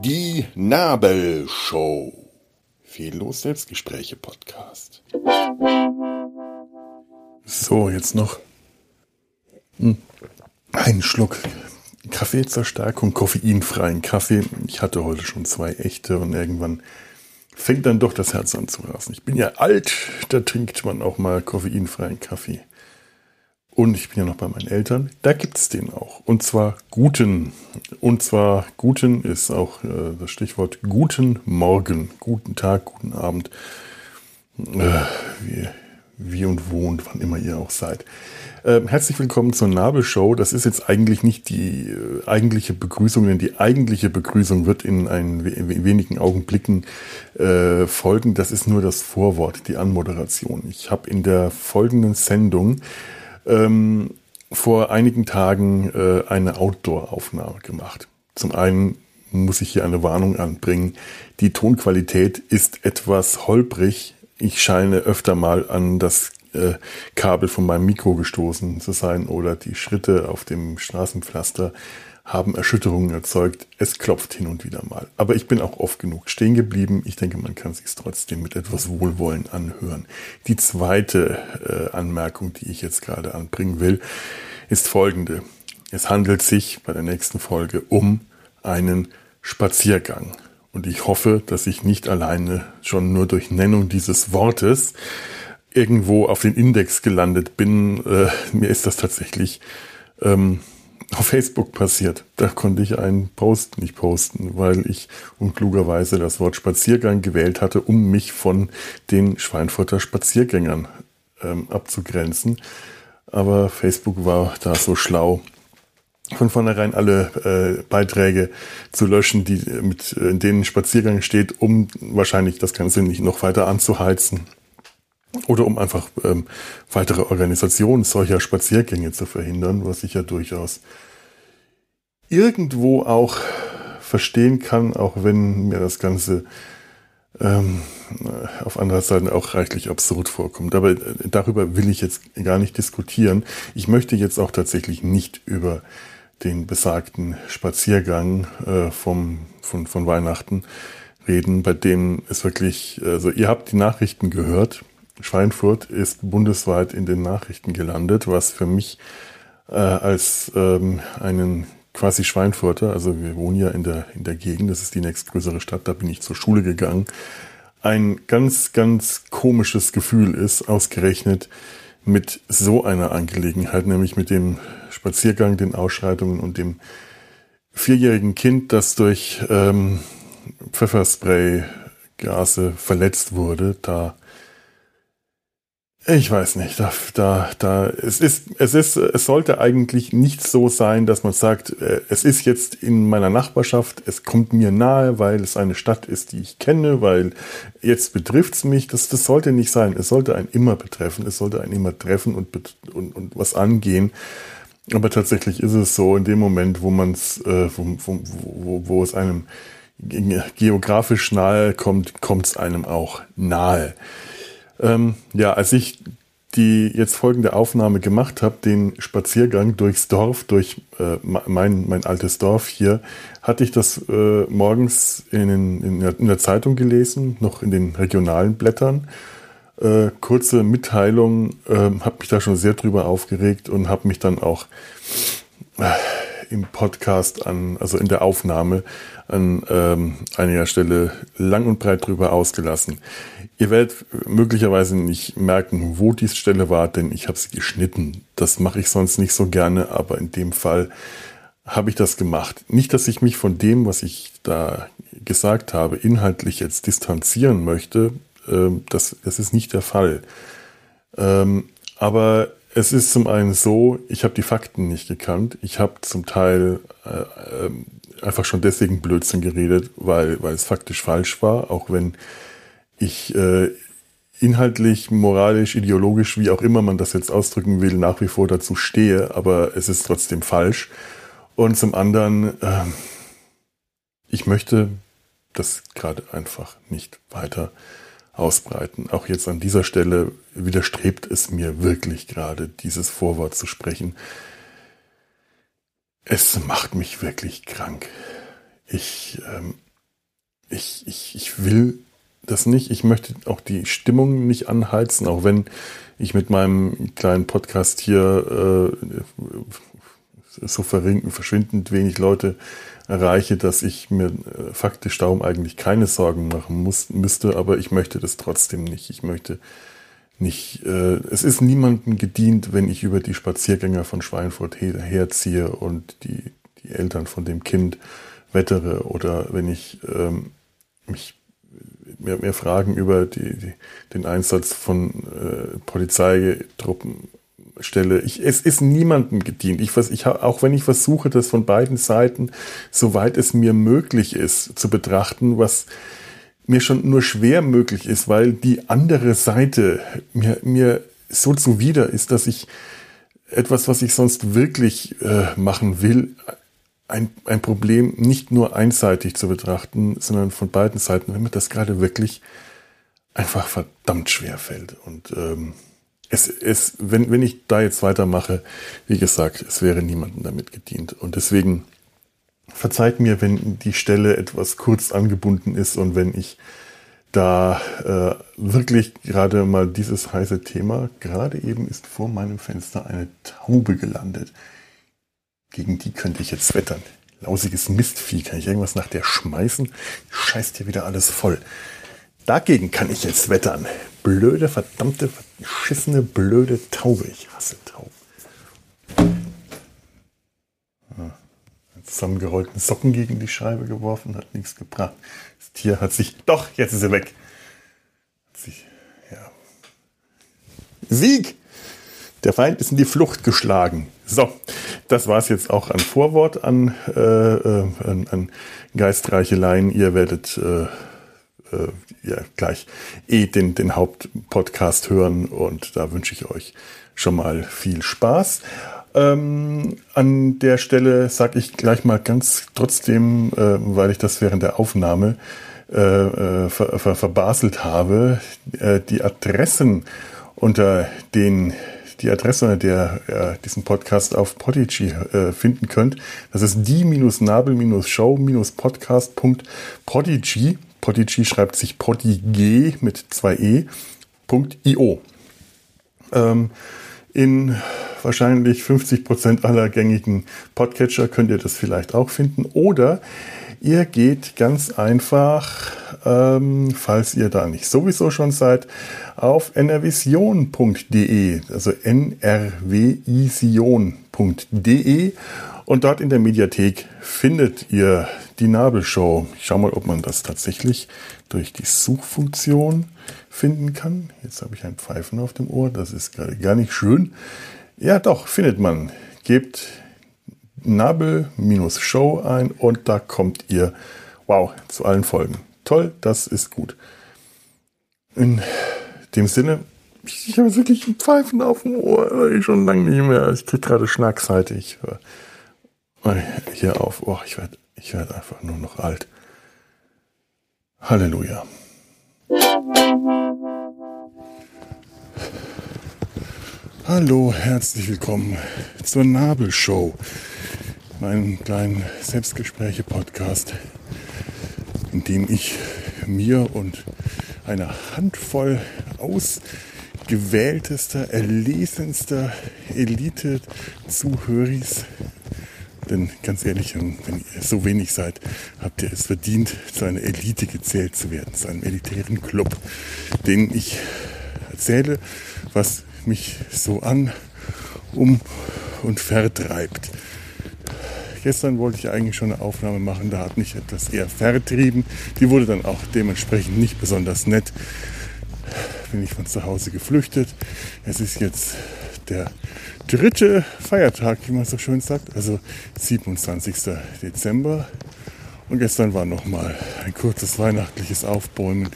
Die Nabelshow. Fehllos Selbstgespräche Podcast. So, jetzt noch hm, einen Schluck Kaffeezerstärkung, koffeinfreien Kaffee. Ich hatte heute schon zwei echte und irgendwann fängt dann doch das Herz an zu rasen. Ich bin ja alt, da trinkt man auch mal koffeinfreien Kaffee. Und ich bin ja noch bei meinen Eltern. Da gibt es den auch. Und zwar guten. Und zwar guten ist auch äh, das Stichwort guten Morgen, guten Tag, guten Abend. Äh, wie, wie und wo und wann immer ihr auch seid. Äh, herzlich willkommen zur Nabelshow. Das ist jetzt eigentlich nicht die äh, eigentliche Begrüßung, denn die eigentliche Begrüßung wird in ein wenigen Augenblicken äh, folgen. Das ist nur das Vorwort, die Anmoderation. Ich habe in der folgenden Sendung ähm, vor einigen Tagen äh, eine Outdoor-Aufnahme gemacht. Zum einen muss ich hier eine Warnung anbringen. Die Tonqualität ist etwas holprig. Ich scheine öfter mal an das äh, Kabel von meinem Mikro gestoßen zu sein oder die Schritte auf dem Straßenpflaster haben Erschütterungen erzeugt. Es klopft hin und wieder mal. Aber ich bin auch oft genug stehen geblieben. Ich denke, man kann sich trotzdem mit etwas Wohlwollen anhören. Die zweite äh, Anmerkung, die ich jetzt gerade anbringen will, ist folgende. Es handelt sich bei der nächsten Folge um einen Spaziergang. Und ich hoffe, dass ich nicht alleine schon nur durch Nennung dieses Wortes irgendwo auf den Index gelandet bin. Äh, mir ist das tatsächlich ähm, auf Facebook passiert. Da konnte ich einen Post nicht posten, weil ich unklugerweise das Wort Spaziergang gewählt hatte, um mich von den Schweinfurter Spaziergängern ähm, abzugrenzen. Aber Facebook war da so schlau, von vornherein alle äh, Beiträge zu löschen, die mit äh, in denen Spaziergang steht, um wahrscheinlich das Ganze nicht noch weiter anzuheizen oder um einfach ähm, weitere Organisationen solcher Spaziergänge zu verhindern, was ich ja durchaus irgendwo auch verstehen kann, auch wenn mir das Ganze ähm, auf anderer Seite auch reichlich absurd vorkommt. Aber äh, darüber will ich jetzt gar nicht diskutieren. Ich möchte jetzt auch tatsächlich nicht über den besagten Spaziergang äh, vom, von, von Weihnachten reden, bei dem es wirklich, also ihr habt die Nachrichten gehört, Schweinfurt ist bundesweit in den Nachrichten gelandet, was für mich äh, als ähm, einen quasi Schweinfurter, also wir wohnen ja in der, in der Gegend, das ist die nächstgrößere Stadt, da bin ich zur Schule gegangen, ein ganz, ganz komisches Gefühl ist, ausgerechnet mit so einer Angelegenheit, nämlich mit dem Spaziergang, den Ausschreitungen und dem vierjährigen Kind, das durch ähm, Pfefferspray-Gase verletzt wurde, da ich weiß nicht, da, da, da, es ist, es ist, es sollte eigentlich nicht so sein, dass man sagt, äh, es ist jetzt in meiner Nachbarschaft, es kommt mir nahe, weil es eine Stadt ist, die ich kenne, weil jetzt betrifft's mich. Das, das sollte nicht sein. Es sollte einen immer betreffen, es sollte einen immer treffen und, und, und was angehen. Aber tatsächlich ist es so, in dem Moment, wo man es, äh, wo, wo, wo, wo es einem geografisch nahe kommt, kommt es einem auch nahe. Ähm, ja, als ich die jetzt folgende Aufnahme gemacht habe, den Spaziergang durchs Dorf, durch äh, mein, mein altes Dorf hier, hatte ich das äh, morgens in, in, in, der Zeitung gelesen, noch in den regionalen Blättern. Äh, kurze Mitteilung, äh, habe mich da schon sehr drüber aufgeregt und habe mich dann auch äh, im Podcast an, also in der Aufnahme an ähm, einiger Stelle lang und breit drüber ausgelassen. Ihr werdet möglicherweise nicht merken, wo diese Stelle war, denn ich habe sie geschnitten. Das mache ich sonst nicht so gerne, aber in dem Fall habe ich das gemacht. Nicht, dass ich mich von dem, was ich da gesagt habe, inhaltlich jetzt distanzieren möchte. Ähm, das, das ist nicht der Fall. Ähm, aber es ist zum einen so, ich habe die Fakten nicht gekannt. Ich habe zum Teil äh, ähm, einfach schon deswegen Blödsinn geredet, weil, weil es faktisch falsch war, auch wenn ich äh, inhaltlich, moralisch, ideologisch, wie auch immer man das jetzt ausdrücken will, nach wie vor dazu stehe, aber es ist trotzdem falsch. Und zum anderen, äh, ich möchte das gerade einfach nicht weiter ausbreiten. Auch jetzt an dieser Stelle widerstrebt es mir wirklich gerade, dieses Vorwort zu sprechen. Es macht mich wirklich krank. Ich, ähm, ich, ich, ich will das nicht. Ich möchte auch die Stimmung nicht anheizen, auch wenn ich mit meinem kleinen Podcast hier äh, so verschwindend wenig Leute erreiche, dass ich mir äh, faktisch darum eigentlich keine Sorgen machen muss, müsste, aber ich möchte das trotzdem nicht. Ich möchte nicht, äh, es ist niemandem gedient, wenn ich über die Spaziergänger von Schweinfurt her, herziehe und die, die Eltern von dem Kind wettere oder wenn ich ähm, mich mehr, mehr Fragen über die, die, den Einsatz von äh, Polizeitruppen stelle. Ich, es ist niemandem gedient. Ich, ich, auch wenn ich versuche, das von beiden Seiten, soweit es mir möglich ist, zu betrachten, was mir schon nur schwer möglich ist, weil die andere Seite mir, mir so zuwider ist, dass ich etwas, was ich sonst wirklich äh, machen will, ein, ein Problem nicht nur einseitig zu betrachten, sondern von beiden Seiten, wenn mir das gerade wirklich einfach verdammt schwer fällt. Und ähm, es, es, wenn, wenn ich da jetzt weitermache, wie gesagt, es wäre niemandem damit gedient. Und deswegen verzeiht mir, wenn die Stelle etwas kurz angebunden ist und wenn ich da äh, wirklich gerade mal dieses heiße Thema, gerade eben ist vor meinem Fenster eine Taube gelandet. Gegen die könnte ich jetzt wettern. Lausiges Mistvieh, kann ich irgendwas nach der schmeißen? Scheißt hier wieder alles voll. Dagegen kann ich jetzt wettern. Blöde, verdammte, verschissene, blöde Taube. Ich hasse Tauben. Ah, zusammengerollten Socken gegen die Scheibe geworfen, hat nichts gebracht. Das Tier hat sich. Doch, jetzt ist er weg. Hat sich. Ja. Sieg! Der Feind ist in die Flucht geschlagen. So, das war es jetzt auch an Vorwort, an, äh, äh, an, an Geistreicheleien. Ihr werdet äh, äh, ja, gleich eh den, den Hauptpodcast hören und da wünsche ich euch schon mal viel Spaß. Ähm, an der Stelle sage ich gleich mal ganz trotzdem, äh, weil ich das während der Aufnahme äh, äh ver, ver, verbaselt habe, äh, die Adressen unter den die Adresse, der ihr diesen Podcast auf Podigy äh, finden könnt. Das ist die-nabel-show-podcast.podigy. Podigy schreibt sich Podig mit zwei e.io. Ähm, in wahrscheinlich 50 Prozent aller gängigen Podcatcher könnt ihr das vielleicht auch finden. Oder ihr geht ganz einfach, ähm, falls ihr da nicht sowieso schon seid, auf nrvision.de, also nrvision.de und dort in der Mediathek findet ihr die Nabelshow. Ich schau mal, ob man das tatsächlich durch die Suchfunktion finden kann. Jetzt habe ich ein Pfeifen auf dem Ohr, das ist gar nicht schön. Ja, doch, findet man. Gebt Nabel-Show ein und da kommt ihr, wow, zu allen Folgen. Toll, das ist gut. In dem Sinne, ich, ich habe wirklich ein Pfeifen auf dem Ohr, ich schon lange nicht mehr. Ich kriege gerade Schnackseite. Ich höre hier auf. Oh, ich werde ich werd einfach nur noch alt. Halleluja. Hallo, herzlich willkommen zur Nabelshow, meinem kleinen Selbstgespräche-Podcast, in dem ich mir und einer Handvoll ausgewähltester, erlesenster Elite-Zuhöris. Denn ganz ehrlich, wenn ihr so wenig seid, habt ihr es verdient, zu einer Elite gezählt zu werden, zu einem elitären Club, den ich erzähle, was mich so an, um und vertreibt. Gestern wollte ich eigentlich schon eine Aufnahme machen, da hat mich etwas eher vertrieben. Die wurde dann auch dementsprechend nicht besonders nett. Bin ich von zu Hause geflüchtet. Es ist jetzt der dritte Feiertag, wie man so schön sagt, also 27. Dezember. Und gestern war noch mal ein kurzes weihnachtliches Aufbäumen,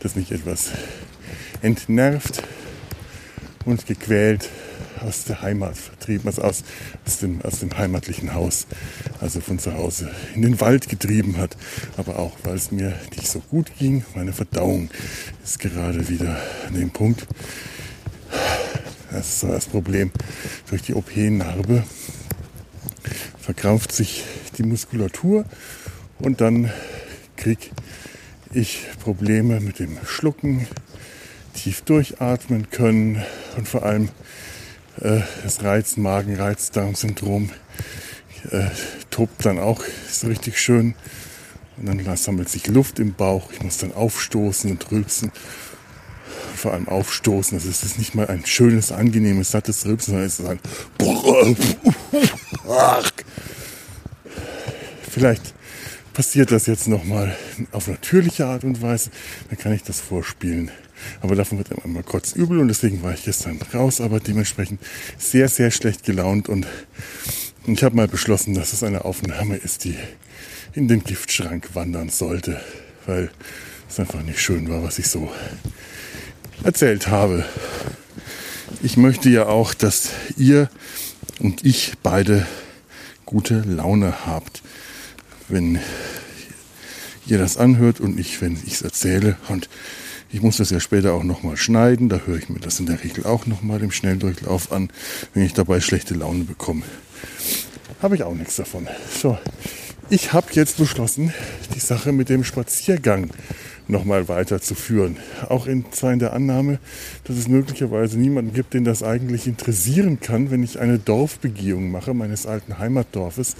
das mich etwas entnervt und gequält aus der Heimat vertrieben, also aus, aus, dem, aus dem heimatlichen Haus, also von zu Hause, in den Wald getrieben hat. Aber auch, weil es mir nicht so gut ging. Meine Verdauung ist gerade wieder an dem Punkt. Das ist so das Problem. Durch die OP-Narbe verkrampft sich die Muskulatur und dann krieg ich Probleme mit dem Schlucken, tief durchatmen können und vor allem äh, das Reiz, Magen, Reizdarmsyndrom äh, tobt dann auch so richtig schön. Und dann sammelt sich Luft im Bauch. Ich muss dann aufstoßen und rülpsen. Vor allem aufstoßen. Also es ist nicht mal ein schönes, angenehmes, sattes Rülpsen, sondern es ist ein Vielleicht passiert das jetzt nochmal auf natürliche Art und Weise. Dann kann ich das vorspielen. Aber davon wird einem immer kurz übel und deswegen war ich gestern raus, aber dementsprechend sehr, sehr schlecht gelaunt und ich habe mal beschlossen, dass es eine Aufnahme ist, die in den Giftschrank wandern sollte, weil es einfach nicht schön war, was ich so erzählt habe. Ich möchte ja auch, dass ihr und ich beide gute Laune habt, wenn ihr das anhört und nicht, wenn ich es erzähle. Und ich muss das ja später auch nochmal schneiden. Da höre ich mir das in der Regel auch nochmal im Schnelldurchlauf an, wenn ich dabei schlechte Laune bekomme. Habe ich auch nichts davon. So, ich habe jetzt beschlossen, die Sache mit dem Spaziergang nochmal weiterzuführen. Auch in, der Annahme, dass es möglicherweise niemanden gibt, den das eigentlich interessieren kann, wenn ich eine Dorfbegehung mache, meines alten Heimatdorfes.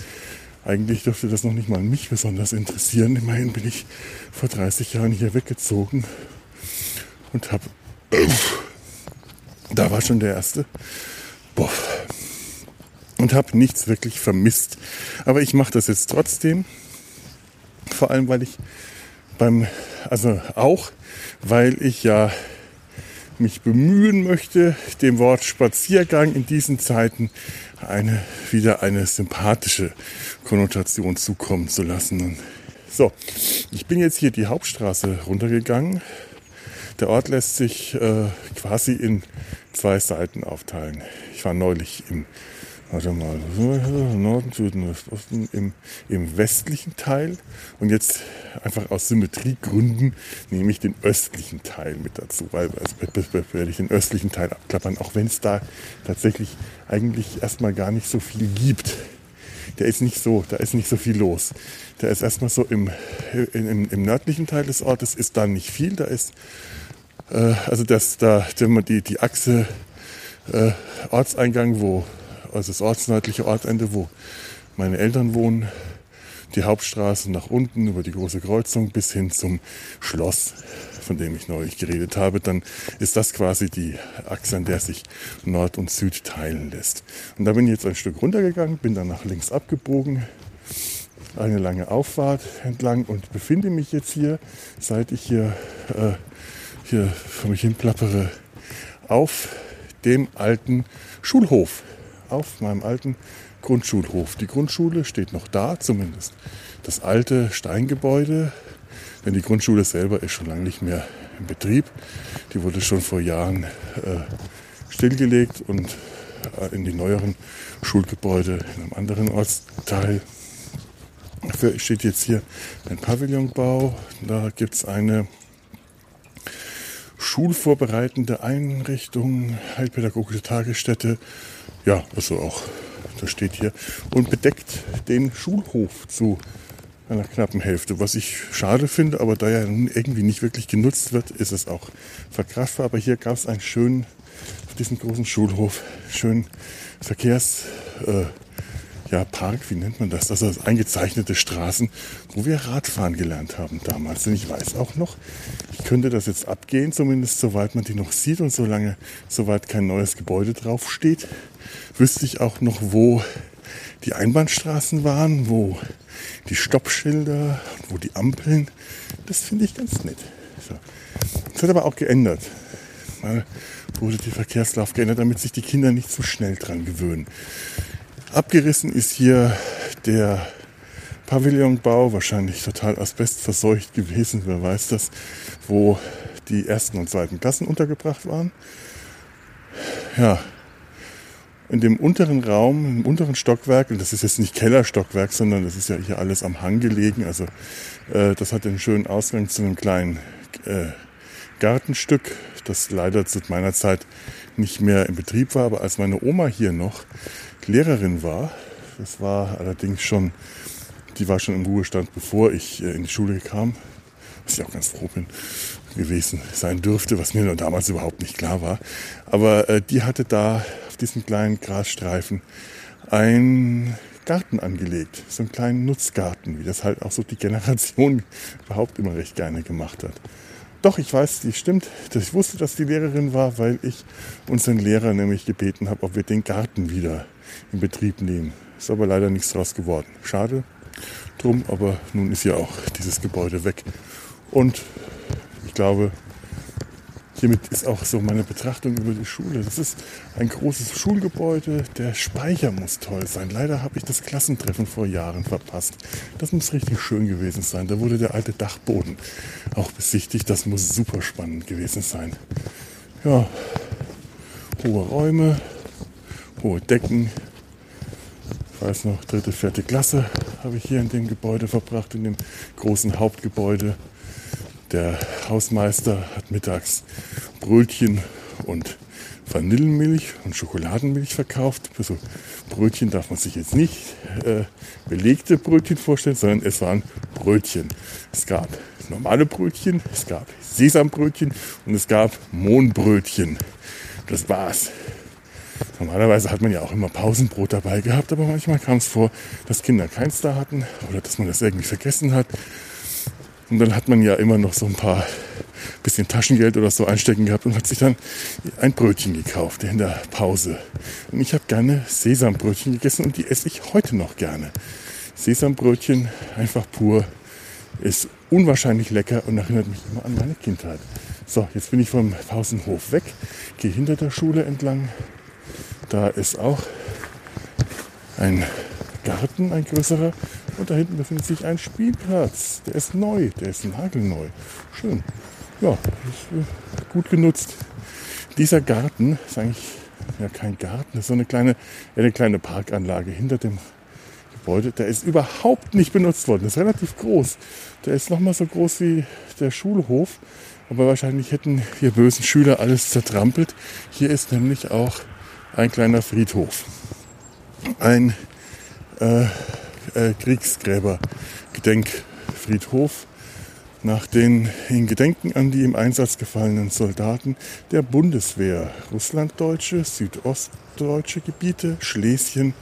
Eigentlich dürfte das noch nicht mal mich besonders interessieren. Immerhin bin ich vor 30 Jahren hier weggezogen und habe, da war schon der erste, boah, und habe nichts wirklich vermisst. Aber ich mache das jetzt trotzdem, vor allem weil ich beim, also auch, weil ich ja mich bemühen möchte, dem Wort Spaziergang in diesen Zeiten eine, wieder eine sympathische Konnotation zukommen zu lassen. So, ich bin jetzt hier die Hauptstraße runtergegangen der Ort lässt sich äh, quasi in zwei Seiten aufteilen. Ich war neulich im, warte mal, Norden, Süden, Osten, im, im westlichen Teil und jetzt einfach aus Symmetriegründen nehme ich den östlichen Teil mit dazu, weil also, werde ich den östlichen Teil abklappern, auch wenn es da tatsächlich eigentlich erstmal gar nicht so viel gibt der ist nicht so, da ist nicht so viel los. Der ist erstmal so im, im, im nördlichen Teil des Ortes ist da nicht viel. Da ist äh, also das, da, die, die Achse äh, Ortseingang, wo, also das ortsnördliche Ortende, wo meine Eltern wohnen, die Hauptstraße nach unten über die große Kreuzung bis hin zum Schloss, von dem ich neulich geredet habe, dann ist das quasi die Achse, an der sich Nord und Süd teilen lässt. Und da bin ich jetzt ein Stück runtergegangen, bin dann nach links abgebogen, eine lange Auffahrt entlang und befinde mich jetzt hier, seit ich hier äh, hier vor mich hin plappere, auf dem alten Schulhof, auf meinem alten Grundschulhof. Die Grundschule steht noch da, zumindest das alte Steingebäude, denn die Grundschule selber ist schon lange nicht mehr in Betrieb. Die wurde schon vor Jahren äh, stillgelegt und äh, in die neueren Schulgebäude in einem anderen Ortsteil. Dafür steht jetzt hier ein Pavillonbau. Da gibt es eine schulvorbereitende Einrichtung, heilpädagogische Tagesstätte. Ja, also auch, das steht hier. Und bedeckt den Schulhof zu einer knappen Hälfte, was ich schade finde, aber da ja nun irgendwie nicht wirklich genutzt wird, ist es auch verkraftbar. Aber hier gab es einen schönen, auf diesem großen Schulhof, schönen Verkehrs, äh, ja, Park, wie nennt man das? Also eingezeichnete Straßen, wo wir Radfahren gelernt haben damals. Und ich weiß auch noch, ich könnte das jetzt abgehen, zumindest soweit man die noch sieht und solange soweit kein neues Gebäude draufsteht, wüsste ich auch noch, wo die Einbahnstraßen waren, wo die Stoppschilder, wo die Ampeln. Das finde ich ganz nett. So. Das hat aber auch geändert. Mal wurde die Verkehrslauf geändert, damit sich die Kinder nicht so schnell dran gewöhnen. Abgerissen ist hier der Pavillonbau, wahrscheinlich total asbestverseucht gewesen, wer weiß das, wo die ersten und zweiten Klassen untergebracht waren. Ja, in dem unteren Raum, im unteren Stockwerk, und das ist jetzt nicht Kellerstockwerk, sondern das ist ja hier alles am Hang gelegen, also äh, das hat einen schönen Ausgang zu einem kleinen äh, Gartenstück, das leider zu meiner Zeit nicht mehr in Betrieb war, aber als meine Oma hier noch Lehrerin war, das war allerdings schon, die war schon im Ruhestand, bevor ich äh, in die Schule kam, was ich auch ganz froh bin gewesen sein dürfte, was mir damals überhaupt nicht klar war. Aber äh, die hatte da auf diesem kleinen Grasstreifen einen Garten angelegt, so einen kleinen Nutzgarten, wie das halt auch so die Generation überhaupt immer recht gerne gemacht hat. Doch, ich weiß, die stimmt. Ich wusste, dass die Lehrerin war, weil ich unseren Lehrer nämlich gebeten habe, ob wir den Garten wieder in Betrieb nehmen. Ist aber leider nichts draus geworden. Schade drum, aber nun ist ja auch dieses Gebäude weg. Und ich glaube, hiermit ist auch so meine Betrachtung über die Schule. Das ist ein großes Schulgebäude. Der Speicher muss toll sein. Leider habe ich das Klassentreffen vor Jahren verpasst. Das muss richtig schön gewesen sein. Da wurde der alte Dachboden auch besichtigt. Das muss super spannend gewesen sein. Ja, hohe Räume, hohe Decken. Ich weiß noch, dritte, vierte Klasse habe ich hier in dem Gebäude verbracht, in dem großen Hauptgebäude. Der Hausmeister hat mittags Brötchen und Vanillenmilch und Schokoladenmilch verkauft. Also Brötchen darf man sich jetzt nicht äh, belegte Brötchen vorstellen, sondern es waren Brötchen. Es gab normale Brötchen, es gab Sesambrötchen und es gab Mohnbrötchen. Das war's. Normalerweise hat man ja auch immer Pausenbrot dabei gehabt, aber manchmal kam es vor, dass Kinder keins da hatten oder dass man das irgendwie vergessen hat. Und dann hat man ja immer noch so ein paar bisschen Taschengeld oder so einstecken gehabt und hat sich dann ein Brötchen gekauft in der Pause. Und ich habe gerne Sesambrötchen gegessen und die esse ich heute noch gerne. Sesambrötchen, einfach pur, ist unwahrscheinlich lecker und erinnert mich immer an meine Kindheit. So, jetzt bin ich vom Pausenhof weg, gehe hinter der Schule entlang. Da ist auch ein Garten, ein größerer. Und da hinten befindet sich ein Spielplatz. Der ist neu, der ist nagelneu. Schön. Ja, äh, gut genutzt. Dieser Garten ist eigentlich ja kein Garten, das ist so eine kleine, eine kleine Parkanlage hinter dem Gebäude. Der ist überhaupt nicht benutzt worden. Der ist relativ groß. Der ist nochmal so groß wie der Schulhof. Aber wahrscheinlich hätten wir bösen Schüler alles zertrampelt. Hier ist nämlich auch ein kleiner Friedhof. Ein äh, äh, Kriegsgräber-Gedenkfriedhof nach den in Gedenken an die im Einsatz gefallenen Soldaten der Bundeswehr, Russlanddeutsche, Südostdeutsche Gebiete, Schlesien,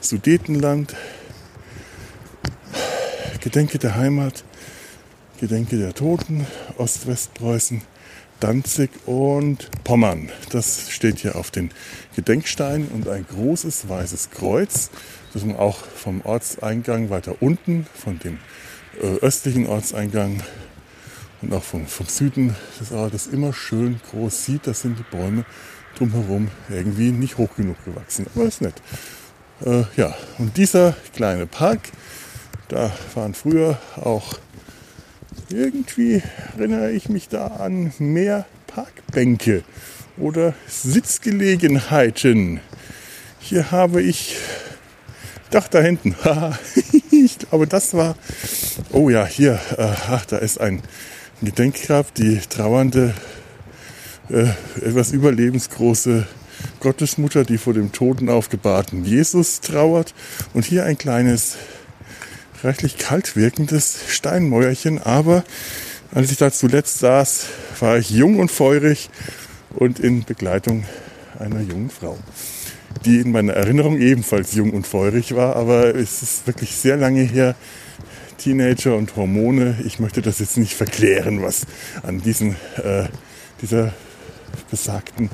Sudetenland, Gedenke der Heimat, Gedenke der Toten, Ostwestpreußen, Danzig und Pommern. Das steht hier auf den Gedenksteinen und ein großes weißes Kreuz, man auch vom Ortseingang weiter unten, von dem äh, östlichen Ortseingang und auch vom, vom Süden des Ortes immer schön groß sieht. Das sind die Bäume drumherum irgendwie nicht hoch genug gewachsen. Aber ist nett. Äh, ja, und dieser kleine Park, da waren früher auch irgendwie erinnere ich mich da an mehr Parkbänke oder Sitzgelegenheiten. Hier habe ich, doch da hinten, ich glaube das war, oh ja, hier, äh, ach, da ist ein Gedenkgrab, die trauernde, äh, etwas überlebensgroße Gottesmutter, die vor dem Toten aufgebahrten Jesus trauert. Und hier ein kleines reichlich kalt wirkendes Steinmäuerchen, aber als ich da zuletzt saß, war ich jung und feurig und in Begleitung einer jungen Frau, die in meiner Erinnerung ebenfalls jung und feurig war, aber es ist wirklich sehr lange her. Teenager und Hormone, ich möchte das jetzt nicht verklären, was an diesen, äh, dieser besagten,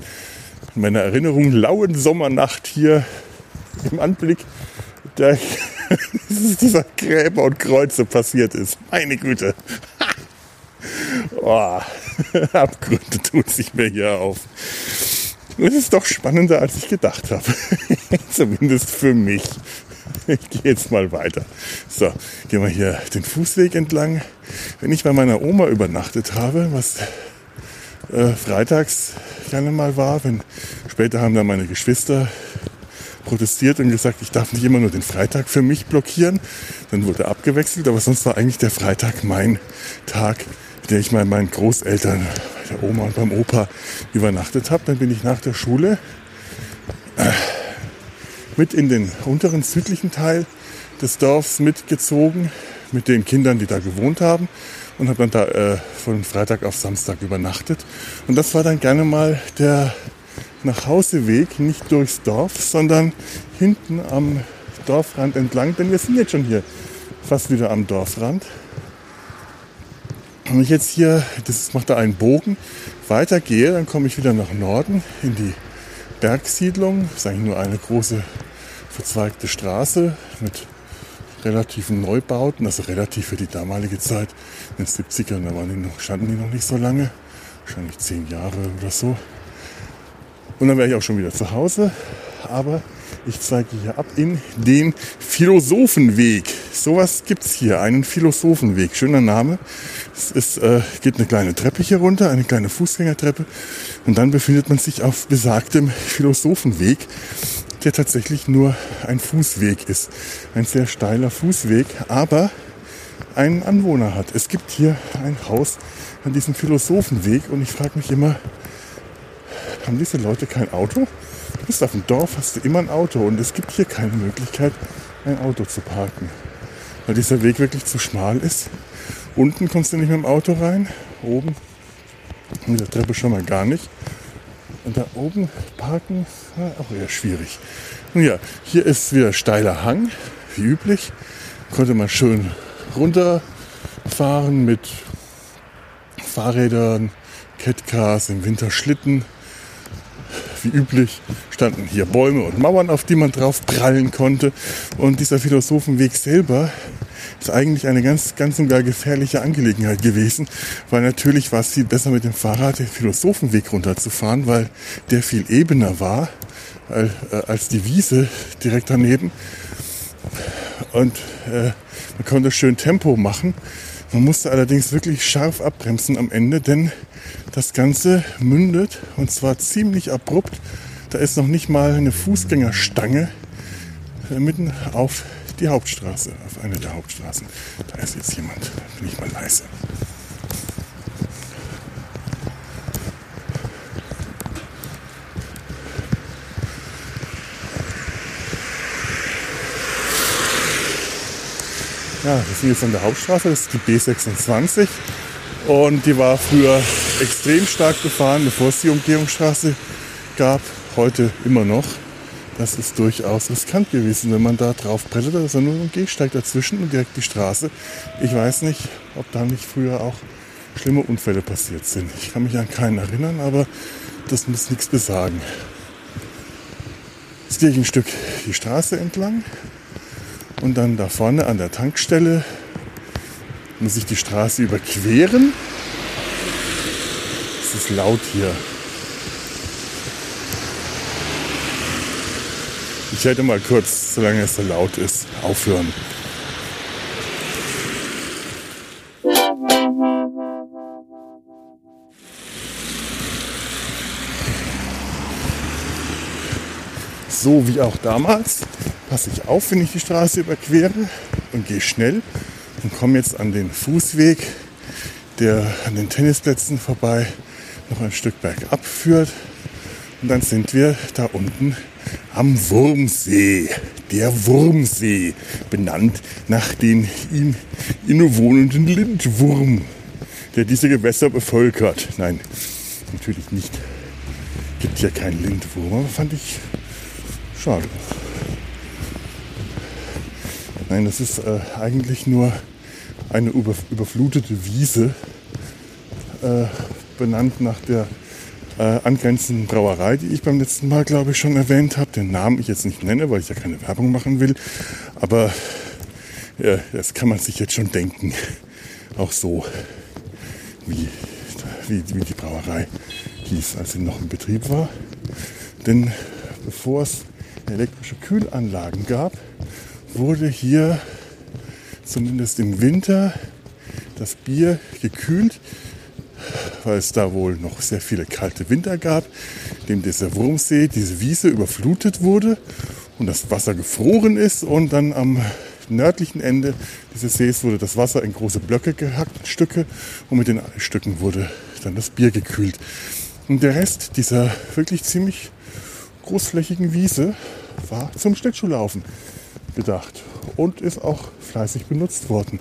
in meiner Erinnerung lauen Sommernacht hier im Anblick der dieser Gräber und Kreuze passiert ist. Meine Güte. oh, Abgründe tun sich mir hier auf. Es ist doch spannender, als ich gedacht habe. Zumindest für mich. Ich gehe jetzt mal weiter. So, gehen wir hier den Fußweg entlang. Wenn ich bei meiner Oma übernachtet habe, was äh, freitags gerne mal war, wenn später haben dann meine Geschwister protestiert und gesagt, ich darf nicht immer nur den Freitag für mich blockieren. Dann wurde abgewechselt, aber sonst war eigentlich der Freitag mein Tag, der ich mal meinen Großeltern, der Oma und beim Opa übernachtet habe. Dann bin ich nach der Schule äh, mit in den unteren südlichen Teil des Dorfs mitgezogen, mit den Kindern, die da gewohnt haben und habe dann da äh, von Freitag auf Samstag übernachtet. Und das war dann gerne mal der Nachhauseweg, nicht durchs Dorf, sondern hinten am Dorfrand entlang, denn wir sind jetzt schon hier fast wieder am Dorfrand. Wenn ich jetzt hier, das macht da einen Bogen, weitergehe, dann komme ich wieder nach Norden in die Bergsiedlung. Das ist eigentlich nur eine große verzweigte Straße mit relativen Neubauten, also relativ für die damalige Zeit, in den 70ern, da waren die noch, standen die noch nicht so lange, wahrscheinlich zehn Jahre oder so. Und dann wäre ich auch schon wieder zu Hause, aber ich zeige hier ab in den Philosophenweg. Sowas gibt es hier, einen Philosophenweg. Schöner Name. Es ist, äh, geht eine kleine Treppe hier runter, eine kleine Fußgängertreppe. Und dann befindet man sich auf besagtem Philosophenweg der tatsächlich nur ein Fußweg ist. Ein sehr steiler Fußweg, aber einen Anwohner hat. Es gibt hier ein Haus an diesem Philosophenweg und ich frage mich immer, haben diese Leute kein Auto? Du bist auf dem Dorf, hast du immer ein Auto und es gibt hier keine Möglichkeit, ein Auto zu parken. Weil dieser Weg wirklich zu schmal ist. Unten kommst du nicht mit dem Auto rein, oben mit der Treppe schon mal gar nicht. Und da oben parken, auch eher schwierig. Nun ja, hier ist wieder steiler Hang, wie üblich. Konnte man schön runterfahren mit Fahrrädern, Catcars, im Winter Schlitten. Wie üblich standen hier Bäume und Mauern, auf die man drauf prallen konnte. Und dieser Philosophenweg selber ist eigentlich eine ganz, ganz und gar gefährliche Angelegenheit gewesen, weil natürlich war es viel besser mit dem Fahrrad den Philosophenweg runterzufahren, weil der viel ebener war äh, als die Wiese direkt daneben. Und äh, man konnte schön Tempo machen. Man musste allerdings wirklich scharf abbremsen am Ende, denn das Ganze mündet und zwar ziemlich abrupt. Da ist noch nicht mal eine Fußgängerstange äh, mitten auf die Hauptstraße, auf eine der Hauptstraßen. Da ist jetzt jemand, da bin ich mal leise. Ja, wir sind jetzt an der Hauptstraße, das ist die B26 und die war früher extrem stark befahren, bevor es die Umgehungsstraße gab, heute immer noch das ist durchaus riskant gewesen, wenn man da drauf brettert. Da ist nur ein Gehsteig dazwischen und direkt die Straße. Ich weiß nicht, ob da nicht früher auch schlimme Unfälle passiert sind. Ich kann mich an keinen erinnern, aber das muss nichts besagen. Jetzt gehe ich ein Stück die Straße entlang und dann da vorne an der Tankstelle muss ich die Straße überqueren. Es ist laut hier. Ich hätte mal kurz, solange es so laut ist, aufhören. So wie auch damals passe ich auf, wenn ich die Straße überquere und gehe schnell und komme jetzt an den Fußweg, der an den Tennisplätzen vorbei noch ein Stück bergab führt. Und dann sind wir da unten am Wurmsee. Der Wurmsee, benannt nach dem ihm innewohnenden Lindwurm, der diese Gewässer bevölkert. Nein, natürlich nicht. Gibt ja keinen Lindwurm, aber fand ich schade. Nein, das ist äh, eigentlich nur eine über, überflutete Wiese, äh, benannt nach der äh, angrenzenden Brauerei, die ich beim letzten Mal, glaube ich, schon erwähnt habe. Den Namen ich jetzt nicht nenne, weil ich ja keine Werbung machen will. Aber ja, das kann man sich jetzt schon denken. Auch so, wie, wie, wie die Brauerei hieß, als sie noch in Betrieb war. Denn bevor es elektrische Kühlanlagen gab, wurde hier zumindest im Winter das Bier gekühlt weil es da wohl noch sehr viele kalte Winter gab, dem dieser Wurmsee, diese Wiese überflutet wurde. und das Wasser gefroren ist und dann am nördlichen Ende dieses Sees wurde das Wasser in große Blöcke gehackt, Stücke und mit den Stücken wurde dann das Bier gekühlt. Und der Rest dieser wirklich ziemlich großflächigen Wiese war zum Schlittschuhlaufen gedacht und ist auch fleißig benutzt worden.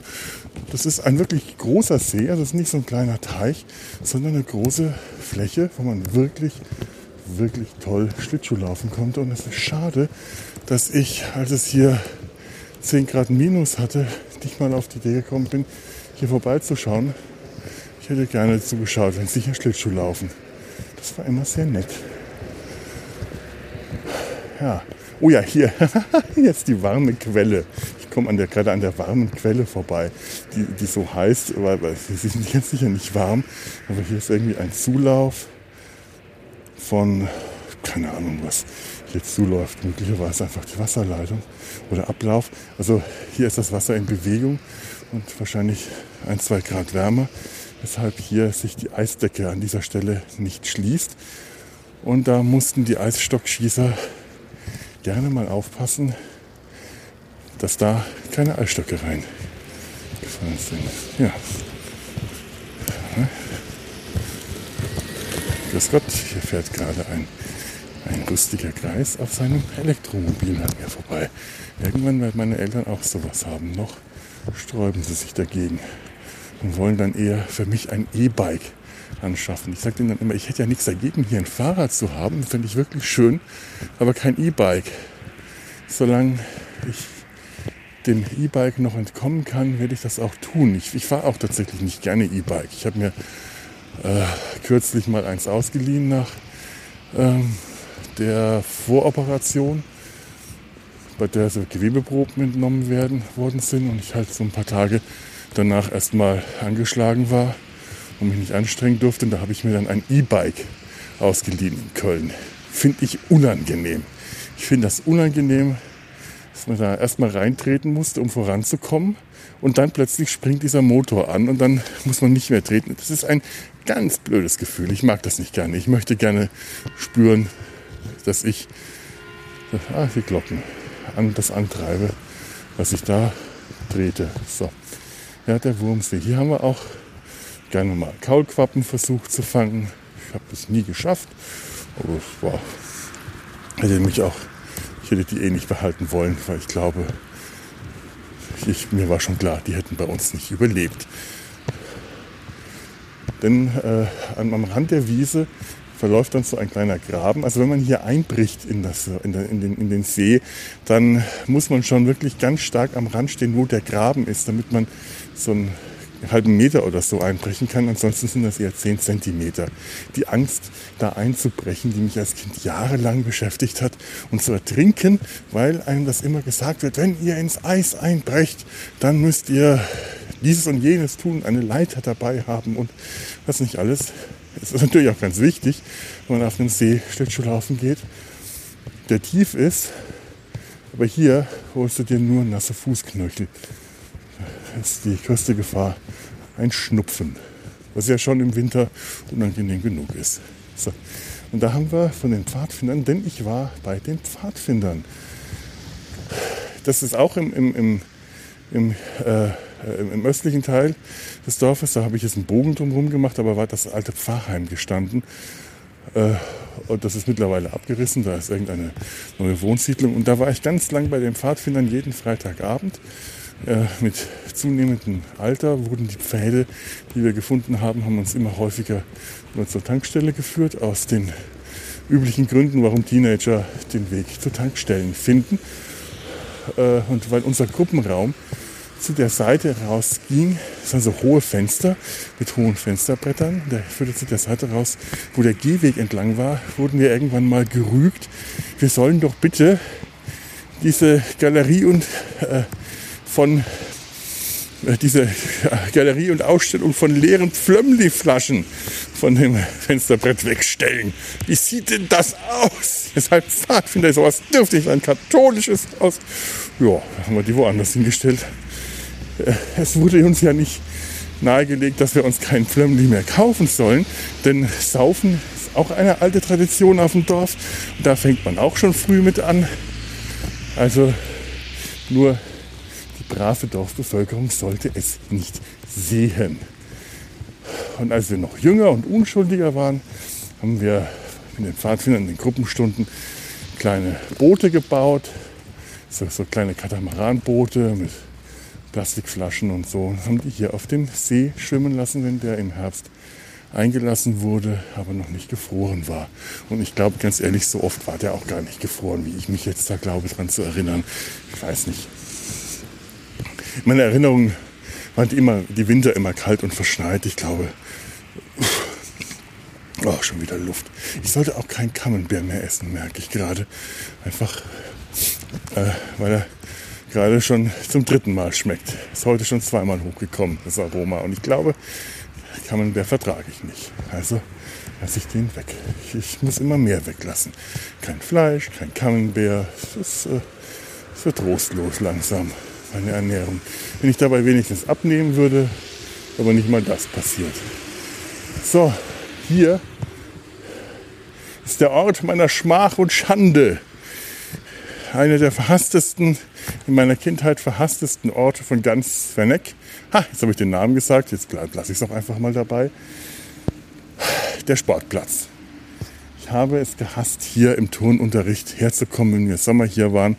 Das ist ein wirklich großer See, also ist nicht so ein kleiner Teich, sondern eine große Fläche, wo man wirklich, wirklich toll Schlittschuh laufen konnte. Und es ist schade, dass ich, als es hier 10 Grad minus hatte, nicht mal auf die Idee gekommen bin, hier vorbeizuschauen. Ich hätte gerne zugeschaut, wenn sie hier Schlittschuh laufen. Das war immer sehr nett. Ja, Oh ja, hier, jetzt die warme Quelle. Ich komme gerade an der warmen Quelle vorbei, die, die so heißt, weil, weil sie sind jetzt sicher nicht warm, aber hier ist irgendwie ein Zulauf von, keine Ahnung was hier zuläuft, möglicherweise einfach die Wasserleitung oder Ablauf. Also hier ist das Wasser in Bewegung und wahrscheinlich ein, zwei Grad wärmer, weshalb hier sich die Eisdecke an dieser Stelle nicht schließt. Und da mussten die Eisstockschießer gerne mal aufpassen, dass da keine Eisstöcke reingefallen sind. Ja. Grüß Gott, hier fährt gerade ein, ein lustiger Kreis auf seinem Elektromobil an mir vorbei. Irgendwann werden meine Eltern auch sowas haben. Noch sträuben sie sich dagegen und wollen dann eher für mich ein E-Bike anschaffen. Ich sage denen dann immer, ich hätte ja nichts dagegen, hier ein Fahrrad zu haben, finde ich wirklich schön, aber kein E-Bike. Solange ich dem E-Bike noch entkommen kann, werde ich das auch tun. Ich, ich fahre auch tatsächlich nicht gerne E-Bike. Ich habe mir äh, kürzlich mal eins ausgeliehen nach ähm, der Voroperation, bei der so Gewebeproben entnommen werden worden sind und ich halt so ein paar Tage danach erstmal angeschlagen war und mich nicht anstrengen durfte. Und da habe ich mir dann ein E-Bike ausgeliehen in Köln. Finde ich unangenehm. Ich finde das unangenehm, dass man da erstmal reintreten musste, um voranzukommen. Und dann plötzlich springt dieser Motor an und dann muss man nicht mehr treten. Das ist ein ganz blödes Gefühl. Ich mag das nicht gerne. Ich möchte gerne spüren, dass ich ah, die Glocken an das antreibe, was ich da trete. So. Ja, der Wurmsee. Hier haben wir auch gerne mal Kaulquappen versucht zu fangen. Ich habe es nie geschafft. Aber es war, hätte mich auch, ich hätte die eh nicht behalten wollen, weil ich glaube, ich, mir war schon klar, die hätten bei uns nicht überlebt. Denn äh, am Rand der Wiese verläuft dann so ein kleiner Graben. Also wenn man hier einbricht in, das, in, den, in, den, in den See, dann muss man schon wirklich ganz stark am Rand stehen, wo der Graben ist, damit man so einen halben Meter oder so einbrechen kann. Ansonsten sind das eher 10 Zentimeter. Die Angst, da einzubrechen, die mich als Kind jahrelang beschäftigt hat und zu ertrinken, weil einem das immer gesagt wird, wenn ihr ins Eis einbrecht, dann müsst ihr dieses und jenes tun, eine Leiter dabei haben und was nicht alles. Das ist natürlich auch ganz wichtig, wenn man auf einem See Schlittschuhlaufen geht, der tief ist. Aber hier holst du dir nur nasse Fußknöchel ist die größte Gefahr ein Schnupfen, was ja schon im Winter unangenehm genug ist. So. Und da haben wir von den Pfadfindern, denn ich war bei den Pfadfindern. Das ist auch im, im, im, im, äh, im östlichen Teil des Dorfes. Da habe ich jetzt einen Bogen drumherum gemacht, aber war das alte Pfarrheim gestanden. Äh, und das ist mittlerweile abgerissen. Da ist irgendeine neue Wohnsiedlung. Und da war ich ganz lang bei den Pfadfindern jeden Freitagabend mit zunehmendem Alter wurden die Pfähle, die wir gefunden haben, haben uns immer häufiger zur Tankstelle geführt, aus den üblichen Gründen, warum Teenager den Weg zu Tankstellen finden. Äh, und weil unser Gruppenraum zu der Seite rausging, das waren so hohe Fenster mit hohen Fensterbrettern, der führte zu der Seite raus, wo der Gehweg entlang war, wurden wir irgendwann mal gerügt, wir sollen doch bitte diese Galerie und äh, von äh, diese Galerie und Ausstellung von leeren Pflömmli-Flaschen von dem Fensterbrett wegstellen. Wie sieht denn das aus? Seid Pfadfinder, sowas dürfte nicht ein katholisches Haus. Ja, haben wir die woanders hingestellt. Äh, es wurde uns ja nicht nahegelegt, dass wir uns keinen Pflömmli mehr kaufen sollen, denn Saufen ist auch eine alte Tradition auf dem Dorf. Da fängt man auch schon früh mit an. Also nur brave Dorfbevölkerung sollte es nicht sehen. Und als wir noch jünger und unschuldiger waren, haben wir mit den Pfadfindern in den Gruppenstunden kleine Boote gebaut, so, so kleine Katamaranboote mit Plastikflaschen und so. Und haben die hier auf dem See schwimmen lassen, wenn der im Herbst eingelassen wurde, aber noch nicht gefroren war. Und ich glaube, ganz ehrlich, so oft war der auch gar nicht gefroren, wie ich mich jetzt da glaube, dran zu erinnern. Ich weiß nicht. Meine Erinnerung waren die, immer, die Winter immer kalt und verschneit. Ich glaube, oh, schon wieder Luft. Ich sollte auch kein Camembert mehr essen, merke ich gerade. Einfach, äh, weil er gerade schon zum dritten Mal schmeckt. Ist heute schon zweimal hochgekommen, das Aroma. Und ich glaube, Camembert vertrage ich nicht. Also lasse ich den weg. Ich, ich, muss immer mehr weglassen. Kein Fleisch, kein Camembert. Es, äh, es wird trostlos langsam, meine Ernährung. Wenn ich dabei wenigstens abnehmen würde, aber nicht mal das passiert. So, hier ist der Ort meiner Schmach und Schande. Einer der verhasstesten, in meiner Kindheit verhasstesten Orte von ganz Verneck. Ha, jetzt habe ich den Namen gesagt, jetzt lasse ich es auch einfach mal dabei. Der Sportplatz. Ich habe es gehasst, hier im Turnunterricht herzukommen, wenn wir Sommer hier waren.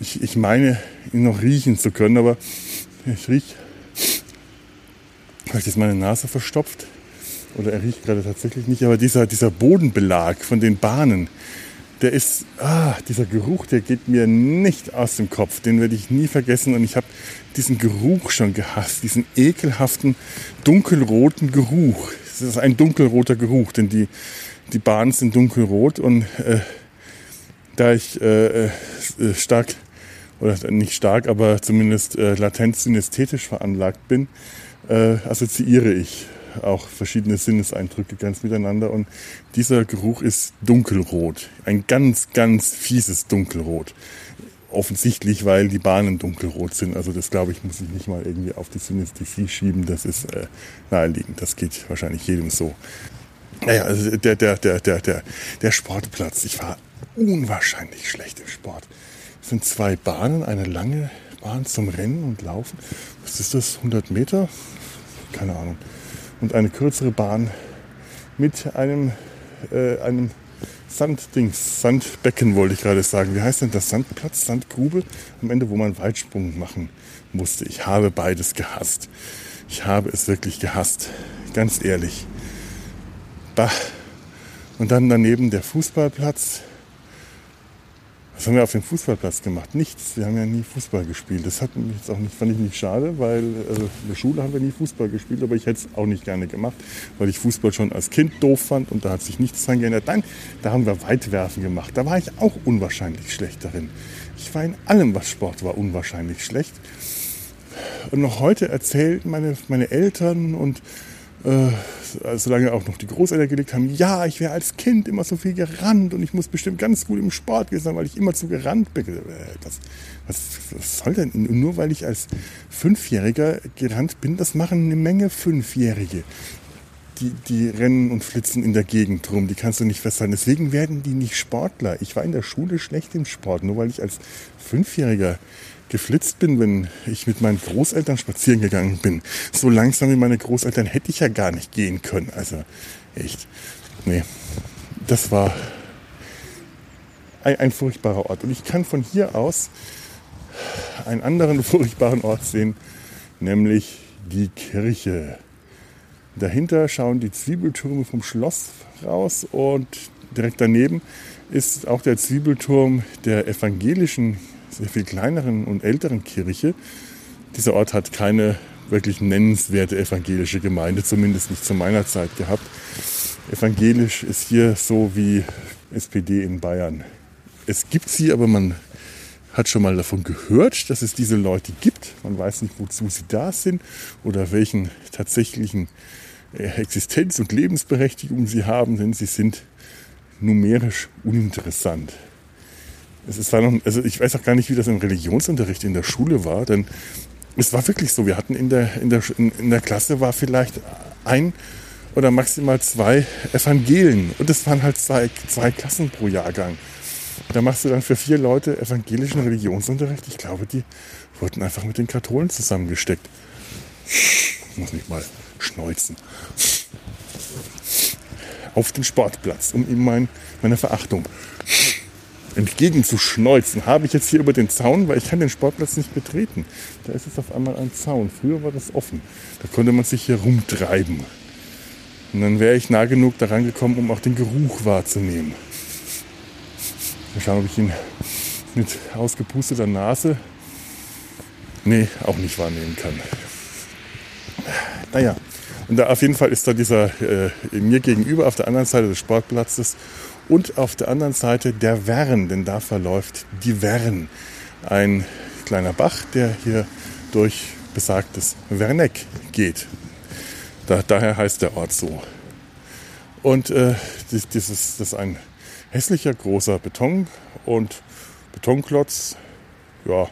Ich, ich meine, ihn noch riechen zu können, aber ich rieche. Ich jetzt meine Nase verstopft? Oder er riecht gerade tatsächlich nicht, aber dieser, dieser Bodenbelag von den Bahnen, der ist, ah, dieser Geruch, der geht mir nicht aus dem Kopf. Den werde ich nie vergessen. Und ich habe diesen Geruch schon gehasst, diesen ekelhaften, dunkelroten Geruch. Es ist ein dunkelroter Geruch, denn die, die Bahnen sind dunkelrot. Und äh, da ich äh, äh, stark, oder nicht stark, aber zumindest äh, latent synästhetisch veranlagt bin, äh, assoziiere ich auch verschiedene Sinneseindrücke ganz miteinander. Und dieser Geruch ist dunkelrot. Ein ganz, ganz fieses Dunkelrot. Offensichtlich, weil die Bahnen dunkelrot sind. Also das glaube ich, muss ich nicht mal irgendwie auf die Synästhesie schieben. Das ist äh, naheliegend. Das geht wahrscheinlich jedem so. Naja, also der, der, der, der, der, der Sportplatz. Ich war unwahrscheinlich schlecht im Sport. Sind zwei Bahnen, eine lange Bahn zum Rennen und Laufen. Was ist das? 100 Meter? Keine Ahnung und eine kürzere Bahn mit einem, äh, einem Sanddings, Sandbecken wollte ich gerade sagen. Wie heißt denn das? Sandplatz, Sandgrube? Am Ende, wo man Weitsprung machen musste. Ich habe beides gehasst. Ich habe es wirklich gehasst. Ganz ehrlich. Bah. Und dann daneben der Fußballplatz was haben wir auf dem Fußballplatz gemacht? Nichts. Wir haben ja nie Fußball gespielt. Das hat mich jetzt auch nicht, fand ich nicht schade, weil also in der Schule haben wir nie Fußball gespielt, aber ich hätte es auch nicht gerne gemacht, weil ich Fußball schon als Kind doof fand und da hat sich nichts dran geändert. Nein, da haben wir Weitwerfen gemacht. Da war ich auch unwahrscheinlich schlecht darin. Ich war in allem, was Sport war, unwahrscheinlich schlecht. Und noch heute erzählen meine, meine Eltern und äh, solange auch noch die Großeltern gelegt haben, ja, ich wäre als Kind immer so viel gerannt und ich muss bestimmt ganz gut im Sport gewesen sein, weil ich immer zu gerannt bin. Äh, das, was, was soll denn? Nur weil ich als Fünfjähriger gerannt bin, das machen eine Menge Fünfjährige. Die, die rennen und flitzen in der Gegend rum, die kannst du nicht festhalten. Deswegen werden die nicht Sportler. Ich war in der Schule schlecht im Sport, nur weil ich als Fünfjähriger geflitzt bin, wenn ich mit meinen Großeltern spazieren gegangen bin. So langsam wie meine Großeltern hätte ich ja gar nicht gehen können. Also echt. Nee, das war ein, ein furchtbarer Ort. Und ich kann von hier aus einen anderen furchtbaren Ort sehen, nämlich die Kirche. Dahinter schauen die Zwiebeltürme vom Schloss raus und direkt daneben ist auch der Zwiebelturm der evangelischen sehr viel kleineren und älteren Kirche. Dieser Ort hat keine wirklich nennenswerte evangelische Gemeinde, zumindest nicht zu meiner Zeit gehabt. Evangelisch ist hier so wie SPD in Bayern. Es gibt sie, aber man hat schon mal davon gehört, dass es diese Leute gibt. Man weiß nicht, wozu sie da sind oder welchen tatsächlichen äh, Existenz- und Lebensberechtigung sie haben, denn sie sind numerisch uninteressant. Es war noch, also ich weiß auch gar nicht, wie das im Religionsunterricht in der Schule war, denn es war wirklich so. Wir hatten in der, in der, in der Klasse war vielleicht ein oder maximal zwei Evangelien. Und es waren halt zwei, zwei Klassen pro Jahrgang. Da machst du dann für vier Leute evangelischen Religionsunterricht. Ich glaube, die wurden einfach mit den Katholen zusammengesteckt. Ich muss mich mal schneuzen. Auf den Sportplatz, um ihm mein, meine Verachtung entgegenzuschneuzen, habe ich jetzt hier über den Zaun, weil ich kann den Sportplatz nicht betreten. Da ist es auf einmal ein Zaun. Früher war das offen. Da konnte man sich hier rumtreiben. Und dann wäre ich nah genug daran gekommen, um auch den Geruch wahrzunehmen. Mal schauen, ob ich ihn mit ausgepusteter Nase, nee, auch nicht wahrnehmen kann. Naja, und da auf jeden Fall ist da dieser äh, mir gegenüber auf der anderen Seite des Sportplatzes und auf der anderen Seite der Wern, denn da verläuft die Wern. Ein kleiner Bach, der hier durch besagtes Werneck geht. Da, daher heißt der Ort so. Und äh, dieses, das ist ein hässlicher großer Beton und Betonklotz, ja,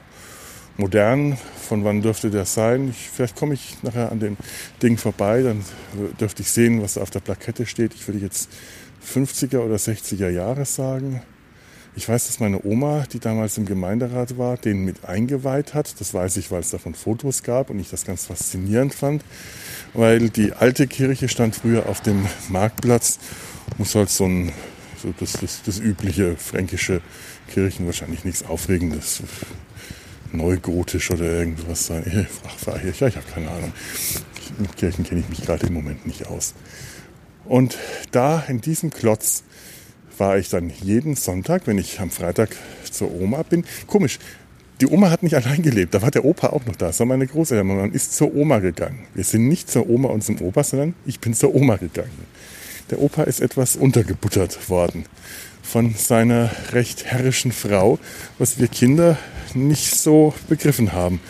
modern. Von wann dürfte der sein? Ich, vielleicht komme ich nachher an dem Ding vorbei, dann dürfte ich sehen, was auf der Plakette steht. Ich würde jetzt 50er oder 60er Jahre sagen. Ich weiß, dass meine Oma, die damals im Gemeinderat war, den mit eingeweiht hat. Das weiß ich, weil es davon Fotos gab und ich das ganz faszinierend fand. Weil die alte Kirche stand früher auf dem Marktplatz. Muss halt so ein, so das, das, das übliche fränkische Kirchen, wahrscheinlich nichts Aufregendes, neugotisch oder irgendwas sein. Ich, ja, ich habe keine Ahnung. Mit Kirchen kenne ich mich gerade im Moment nicht aus. Und da in diesem Klotz war ich dann jeden Sonntag, wenn ich am Freitag zur Oma bin. Komisch, die Oma hat nicht allein gelebt, da war der Opa auch noch da. Das war meine Großeltern. Man ist zur Oma gegangen. Wir sind nicht zur Oma und zum Opa, sondern ich bin zur Oma gegangen. Der Opa ist etwas untergebuttert worden von seiner recht herrischen Frau, was wir Kinder nicht so begriffen haben.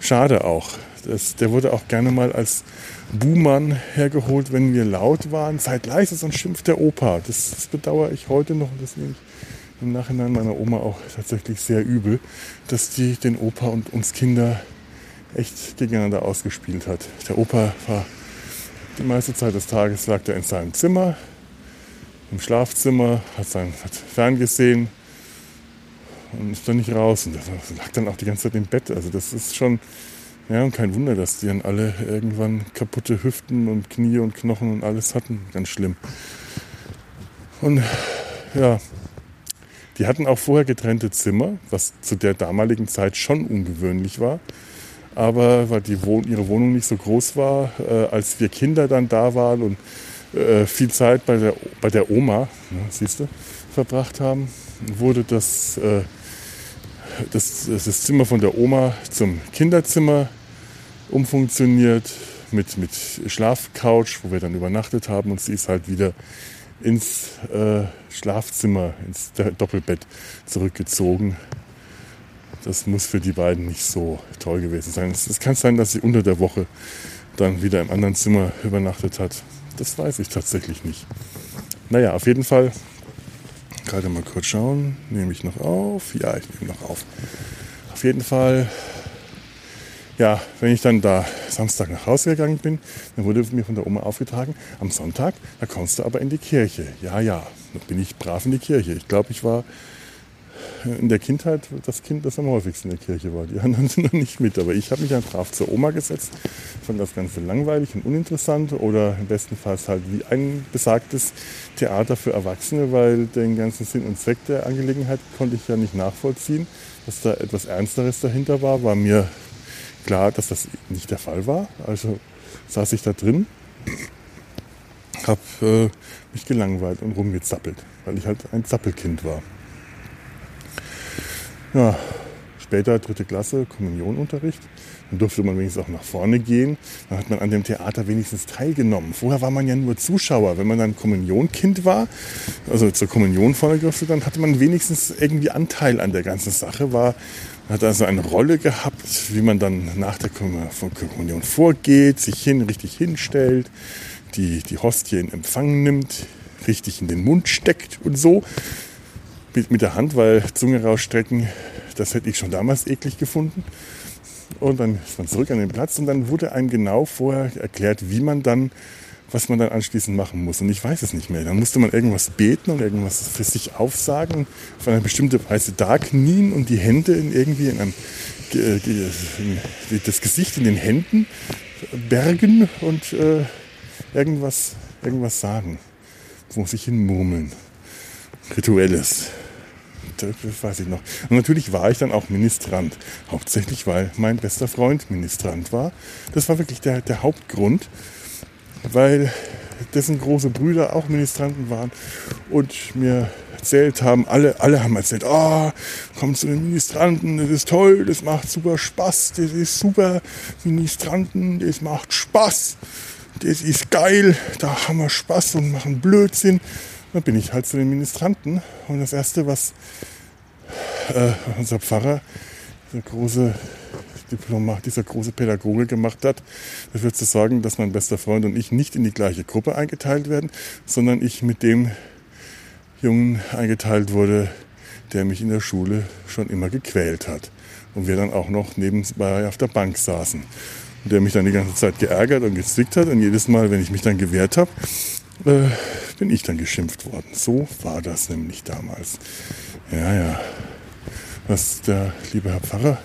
Schade auch. Das, der wurde auch gerne mal als Buhmann hergeholt, wenn wir laut waren. Seid leise, sonst schimpft der Opa. Das, das bedauere ich heute noch und das nehme ich im Nachhinein meiner Oma auch tatsächlich sehr übel, dass die den Opa und uns Kinder echt gegeneinander ausgespielt hat. Der Opa war die meiste Zeit des Tages lag er in seinem Zimmer, im Schlafzimmer, hat, sein, hat ferngesehen und ist dann nicht raus. Und lag dann auch die ganze Zeit im Bett. Also das ist schon, ja, und kein Wunder, dass die dann alle irgendwann kaputte Hüften und Knie und Knochen und alles hatten. Ganz schlimm. Und ja, die hatten auch vorher getrennte Zimmer, was zu der damaligen Zeit schon ungewöhnlich war. Aber weil die Wohn ihre Wohnung nicht so groß war, äh, als wir Kinder dann da waren und äh, viel Zeit bei der, bei der Oma, ne, siehst du, verbracht haben, wurde das, äh, das, das Zimmer von der Oma zum Kinderzimmer umfunktioniert mit, mit Schlafcouch, wo wir dann übernachtet haben und sie ist halt wieder ins äh, Schlafzimmer, ins Doppelbett zurückgezogen. Das muss für die beiden nicht so toll gewesen sein. Es kann sein, dass sie unter der Woche dann wieder im anderen Zimmer übernachtet hat. Das weiß ich tatsächlich nicht. Naja, auf jeden Fall, gerade mal kurz schauen, nehme ich noch auf? Ja, ich nehme noch auf. Auf jeden Fall ja, wenn ich dann da Samstag nach Hause gegangen bin, dann wurde mir von der Oma aufgetragen, am Sonntag, da kommst du aber in die Kirche. Ja, ja, dann bin ich brav in die Kirche. Ich glaube, ich war in der Kindheit das Kind, das am häufigsten in der Kirche war. Die anderen sind noch nicht mit, aber ich habe mich dann brav zur Oma gesetzt, fand das Ganze langweilig und uninteressant oder im besten Fall halt wie ein besagtes Theater für Erwachsene, weil den ganzen Sinn und Zweck der Angelegenheit konnte ich ja nicht nachvollziehen. Dass da etwas Ernsteres dahinter war, war mir klar, dass das nicht der Fall war. Also saß ich da drin, habe äh, mich gelangweilt und rumgezappelt, weil ich halt ein Zappelkind war. Ja, später dritte Klasse, Kommunionunterricht. Dann durfte man wenigstens auch nach vorne gehen. Dann hat man an dem Theater wenigstens teilgenommen. Vorher war man ja nur Zuschauer. Wenn man dann Kommunionkind war, also zur Kommunion vorne durfte, dann hatte man wenigstens irgendwie Anteil an der ganzen Sache, war hat also eine Rolle gehabt, wie man dann nach der Kommunion vorgeht, sich hin, richtig hinstellt, die, die Hostie in Empfang nimmt, richtig in den Mund steckt und so. Mit, mit der Hand, weil Zunge rausstrecken, das hätte ich schon damals eklig gefunden. Und dann ist man zurück an den Platz und dann wurde einem genau vorher erklärt, wie man dann was man dann anschließend machen muss. Und ich weiß es nicht mehr. Dann musste man irgendwas beten und irgendwas für sich aufsagen, auf eine bestimmte Weise da knien und die Hände in irgendwie in einem, das Gesicht in den Händen bergen und äh, irgendwas, irgendwas sagen. Wo sich hin murmeln. Rituelles. Das weiß ich noch. Und natürlich war ich dann auch Ministrant. Hauptsächlich, weil mein bester Freund Ministrant war. Das war wirklich der, der Hauptgrund weil dessen große Brüder auch Ministranten waren und mir erzählt haben, alle, alle haben erzählt, oh, komm zu den Ministranten, das ist toll, das macht super Spaß, das ist super, Ministranten, das macht Spaß, das ist geil, da haben wir Spaß und machen Blödsinn. Dann bin ich halt zu den Ministranten und das Erste, was äh, unser Pfarrer, der große Diplomat, dieser große Pädagoge gemacht hat, dafür zu sorgen, dass mein bester Freund und ich nicht in die gleiche Gruppe eingeteilt werden, sondern ich mit dem Jungen eingeteilt wurde, der mich in der Schule schon immer gequält hat. Und wir dann auch noch nebenbei auf der Bank saßen. Und der mich dann die ganze Zeit geärgert und gezwickt hat. Und jedes Mal, wenn ich mich dann gewehrt habe, äh, bin ich dann geschimpft worden. So war das nämlich damals. Ja, ja. Was der liebe Herr Pfarrer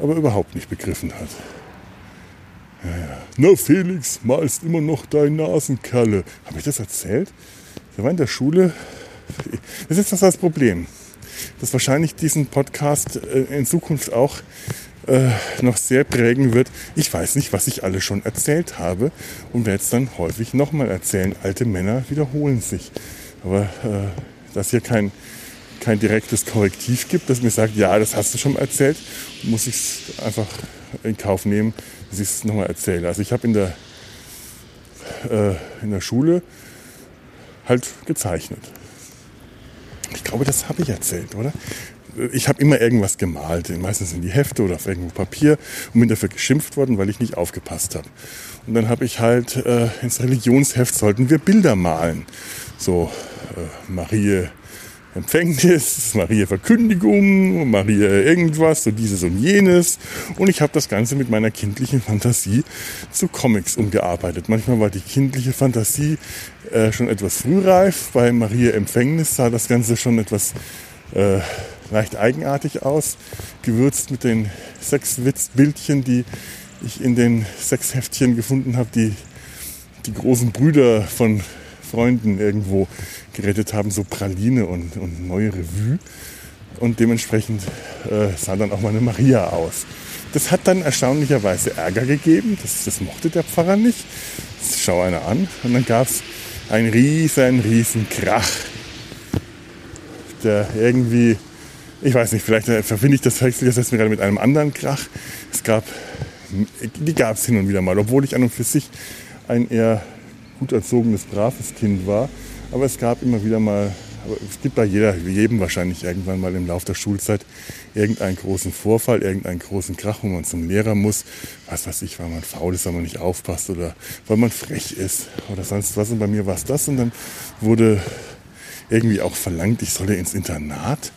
aber überhaupt nicht begriffen hat. Ja, ja. Na Felix, malst immer noch dein Nasenkerle. Habe ich das erzählt? Wir waren in der Schule. Das ist das, das Problem. Dass wahrscheinlich diesen Podcast äh, in Zukunft auch äh, noch sehr prägen wird. Ich weiß nicht, was ich alle schon erzählt habe und werde es dann häufig nochmal erzählen. Alte Männer wiederholen sich. Aber äh, dass hier kein kein direktes Korrektiv gibt, das mir sagt, ja, das hast du schon erzählt, muss ich es einfach in Kauf nehmen, dass ich es nochmal erzähle. Also ich habe in der, äh, in der Schule halt gezeichnet. Ich glaube, das habe ich erzählt, oder? Ich habe immer irgendwas gemalt, meistens in die Hefte oder auf irgendwo Papier und bin dafür geschimpft worden, weil ich nicht aufgepasst habe. Und dann habe ich halt äh, ins Religionsheft sollten wir Bilder malen. So äh, Marie Empfängnis, Maria Verkündigung, Maria irgendwas, so dieses und jenes. Und ich habe das Ganze mit meiner kindlichen Fantasie zu Comics umgearbeitet. Manchmal war die kindliche Fantasie äh, schon etwas frühreif. Bei Maria Empfängnis sah das Ganze schon etwas äh, leicht eigenartig aus, gewürzt mit den sechs Witzbildchen, die ich in den sechs Heftchen gefunden habe, die die großen Brüder von Freunden irgendwo gerettet haben, so Praline und, und neue Revue. Und dementsprechend äh, sah dann auch meine Maria aus. Das hat dann erstaunlicherweise Ärger gegeben. Das, das mochte der Pfarrer nicht. Das schau einer an. Und dann gab es einen riesen, riesen Krach. Der irgendwie, ich weiß nicht, vielleicht verbinde ich das, verwechsel das gerade mit einem anderen Krach. Es gab, die gab es hin und wieder mal, obwohl ich an und für sich ein eher gut erzogenes, braves Kind war. Aber es gab immer wieder mal, es gibt bei jeder, jedem wahrscheinlich irgendwann mal im Laufe der Schulzeit irgendeinen großen Vorfall, irgendeinen großen Krach, wo man zum Lehrer muss. Was weiß ich, weil man faul ist, weil man nicht aufpasst oder weil man frech ist oder sonst was. Und bei mir war es das. Und dann wurde irgendwie auch verlangt, ich solle ins Internat.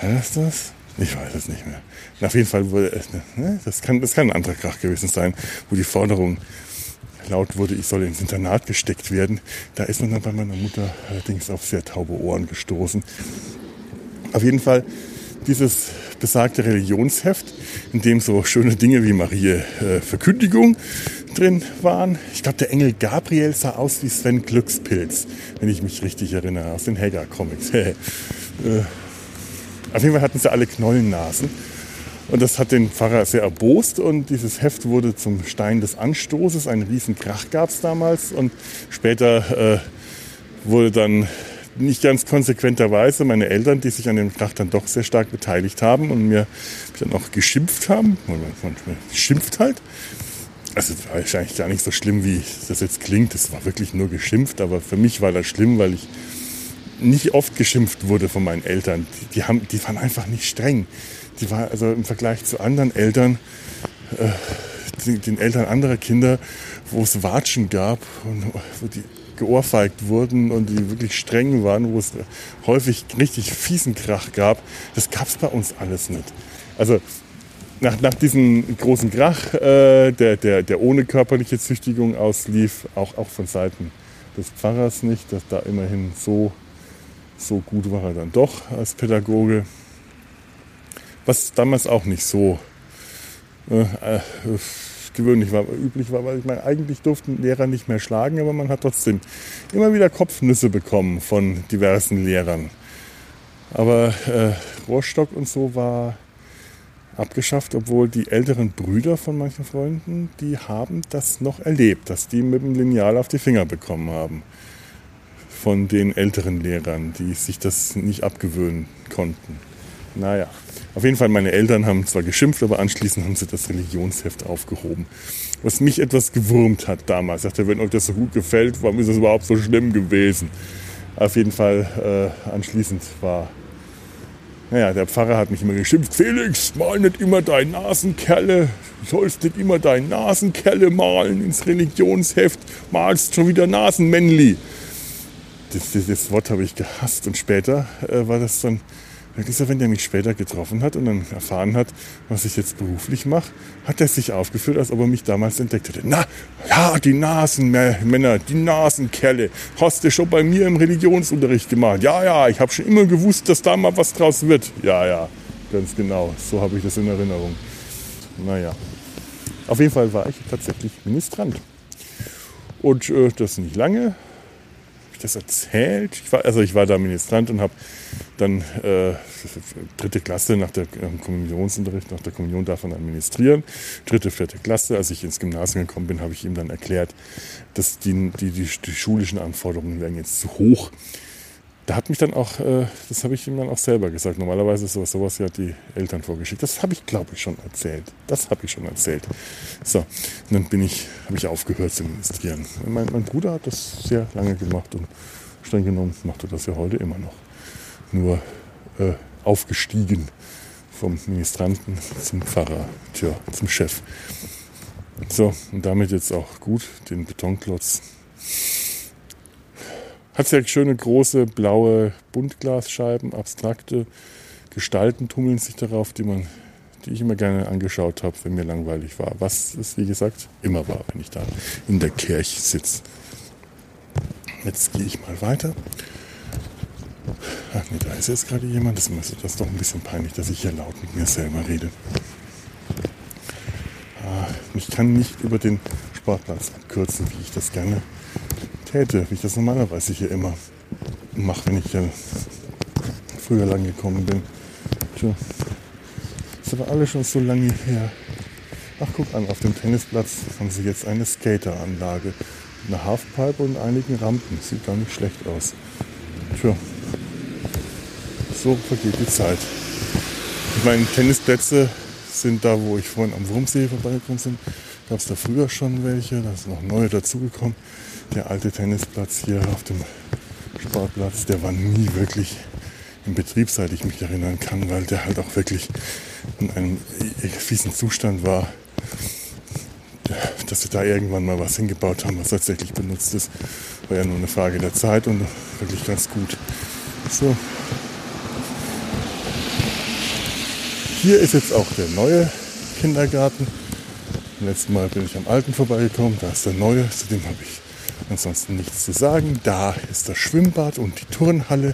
War das das? Ich weiß es nicht mehr. auf jeden Fall wurde, ne, das kann, das kann ein anderer Krach gewesen sein, wo die Forderung laut wurde, ich soll ins Internat gesteckt werden. Da ist man dann bei meiner Mutter allerdings auf sehr taube Ohren gestoßen. Auf jeden Fall dieses besagte Religionsheft, in dem so schöne Dinge wie Marie äh, Verkündigung drin waren. Ich glaube, der Engel Gabriel sah aus wie Sven Glückspilz, wenn ich mich richtig erinnere, aus den Hagar-Comics. äh, auf jeden Fall hatten sie alle Knollennasen. Und das hat den Pfarrer sehr erbost und dieses Heft wurde zum Stein des Anstoßes. Einen riesen Krach gab es damals und später äh, wurde dann nicht ganz konsequenterweise meine Eltern, die sich an dem Krach dann doch sehr stark beteiligt haben und mir dann auch geschimpft haben. Man, schimpft halt. Also es war wahrscheinlich gar nicht so schlimm, wie das jetzt klingt. Es war wirklich nur geschimpft, aber für mich war das schlimm, weil ich nicht oft geschimpft wurde von meinen Eltern. Die, haben, die waren einfach nicht streng die war also im Vergleich zu anderen Eltern, äh, den, Eltern anderer Kinder, wo es Watschen gab und wo die geohrfeigt wurden und die wirklich streng waren, wo es häufig richtig fiesen Krach gab, das gab es bei uns alles nicht. Also nach, nach diesem großen Krach, äh, der, der, der ohne körperliche Züchtigung auslief, auch, auch von Seiten des Pfarrers nicht, dass da immerhin so, so gut war er dann doch als Pädagoge. Was damals auch nicht so äh, äh, gewöhnlich war, üblich war, weil ich meine, eigentlich durften Lehrer nicht mehr schlagen, aber man hat trotzdem immer wieder Kopfnüsse bekommen von diversen Lehrern. Aber äh, Rohrstock und so war abgeschafft, obwohl die älteren Brüder von manchen Freunden, die haben das noch erlebt, dass die mit dem Lineal auf die Finger bekommen haben. Von den älteren Lehrern, die sich das nicht abgewöhnen konnten. Naja, auf jeden Fall, meine Eltern haben zwar geschimpft, aber anschließend haben sie das Religionsheft aufgehoben. Was mich etwas gewurmt hat damals. Ich dachte, wenn euch das so gut gefällt, warum ist das überhaupt so schlimm gewesen? Auf jeden Fall, äh, anschließend war naja, der Pfarrer hat mich immer geschimpft. Felix, mal nicht immer dein Nasenkerle. Du sollst nicht immer dein Nasenkerle malen ins Religionsheft. Malst schon wieder Nasenmännli. Das, das, das Wort habe ich gehasst. Und später äh, war das dann wirklich so, wenn der mich später getroffen hat und dann erfahren hat, was ich jetzt beruflich mache, hat er sich aufgeführt, als ob er mich damals entdeckt hätte. Na, ja, die Nasenmänner, die Nasenkerle, hast du schon bei mir im Religionsunterricht gemacht. Ja, ja, ich habe schon immer gewusst, dass da mal was draus wird. Ja, ja, ganz genau, so habe ich das in Erinnerung. Naja, auf jeden Fall war ich tatsächlich Ministrant. Und äh, das nicht lange, das erzählt? Ich war, also ich war da Ministrant und habe dann äh, dritte Klasse nach der ähm, Kommunionsunterricht, nach der Kommunion davon administrieren. Dritte, vierte Klasse, als ich ins Gymnasium gekommen bin, habe ich ihm dann erklärt, dass die, die, die, die schulischen Anforderungen wären jetzt zu hoch da hat mich dann auch, äh, das habe ich ihm dann auch selber gesagt. Normalerweise ist sowas, sowas ja die Eltern vorgeschickt. Das habe ich, glaube ich, schon erzählt. Das habe ich schon erzählt. So, und dann bin ich, habe ich aufgehört zu ministrieren. Mein, mein, Bruder hat das sehr lange gemacht und streng genommen macht er das ja heute immer noch. Nur äh, aufgestiegen vom Ministranten zum Pfarrer, tja, zum Chef. So, und damit jetzt auch gut den Betonklotz hat sehr schöne große blaue Buntglasscheiben, abstrakte Gestalten tummeln sich darauf, die man, die ich immer gerne angeschaut habe, wenn mir langweilig war. Was es wie gesagt immer war, wenn ich da in der Kirche sitze. Jetzt gehe ich mal weiter. Ach nee, da ist jetzt gerade jemand. Das ist das doch ein bisschen peinlich, dass ich hier laut mit mir selber rede. Ah, ich kann nicht über den Sportplatz abkürzen, wie ich das gerne täte, wie ich das normalerweise hier immer mache, wenn ich hier früher lang gekommen bin. Tja, ist aber alles schon so lange her. Ach, guck an, auf dem Tennisplatz haben sie jetzt eine Skateranlage. Eine Halfpipe und einigen Rampen. Sieht gar nicht schlecht aus. Tja, so vergeht die Zeit. Ich meine, Tennisplätze sind da, wo ich vorhin am Wurmsee vorbeigekommen bin. Gab es da früher schon welche, da sind noch neue dazugekommen der alte Tennisplatz hier auf dem Sportplatz, der war nie wirklich in Betrieb, seit ich mich erinnern kann, weil der halt auch wirklich in einem fiesen Zustand war, dass sie da irgendwann mal was hingebaut haben, was tatsächlich benutzt ist. War ja nur eine Frage der Zeit und wirklich ganz gut. So. Hier ist jetzt auch der neue Kindergarten. Beim letzten Mal bin ich am alten vorbeigekommen, da ist der neue, zu dem habe ich Ansonsten nichts zu sagen. Da ist das Schwimmbad und die Turnhalle.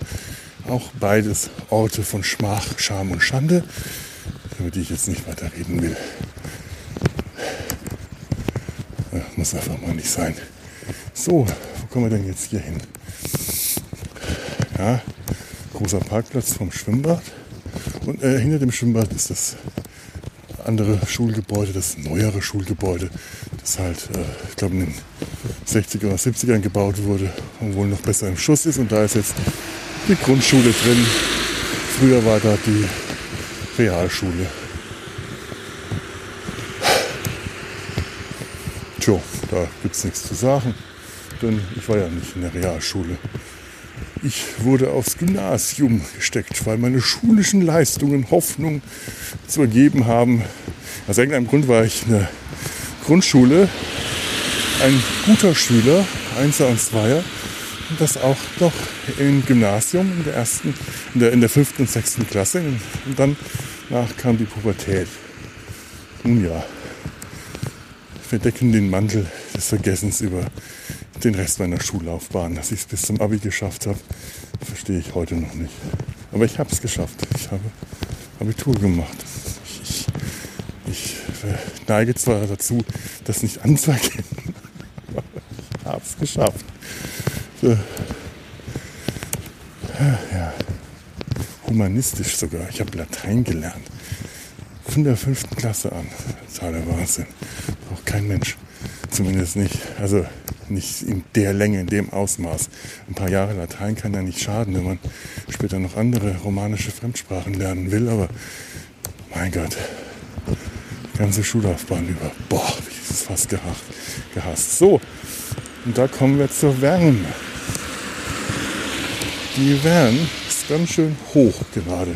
Auch beides Orte von Schmach, Scham und Schande, über die ich jetzt nicht weiter reden will. Ja, muss einfach mal nicht sein. So, wo kommen wir denn jetzt hier hin? Ja, großer Parkplatz vom Schwimmbad. Und äh, hinter dem Schwimmbad ist das andere Schulgebäude, das neuere Schulgebäude, das halt, äh, ich glaube, in den 60er oder 70ern gebaut wurde und wohl noch besser im Schuss ist. Und da ist jetzt die Grundschule drin. Früher war da die Realschule. Tja, da gibt es nichts zu sagen, denn ich war ja nicht in der Realschule. Ich wurde aufs Gymnasium gesteckt, weil meine schulischen Leistungen Hoffnung zu ergeben haben. Aus irgendeinem Grund war ich in der Grundschule ein guter Schüler, Einser und Zweier, und das auch doch im Gymnasium in der ersten, in der, in der fünften und sechsten Klasse. Und dann nach kam die Pubertät. Nun ja, wir decken den Mantel des Vergessens über den Rest meiner Schullaufbahn. Dass ich es bis zum Abi geschafft habe, verstehe ich heute noch nicht. Aber ich habe es geschafft. Ich habe Abitur gemacht. Ich, ich, ich neige zwar dazu, das nicht anzuerkennen, aber ich habe es geschafft. So. Ja, humanistisch sogar. Ich habe Latein gelernt. Von der fünften Klasse an. Totaler Wahnsinn. Auch kein Mensch. Zumindest nicht. Also nicht in der Länge, in dem Ausmaß. Ein paar Jahre Latein kann ja nicht schaden, wenn man später noch andere romanische Fremdsprachen lernen will. Aber mein Gott, ganze Schullaufbahn über. Boah, wie ist es fast gehasst. gehasst. So, und da kommen wir zur Wärme. Die Wärme ist ganz schön hoch gerade.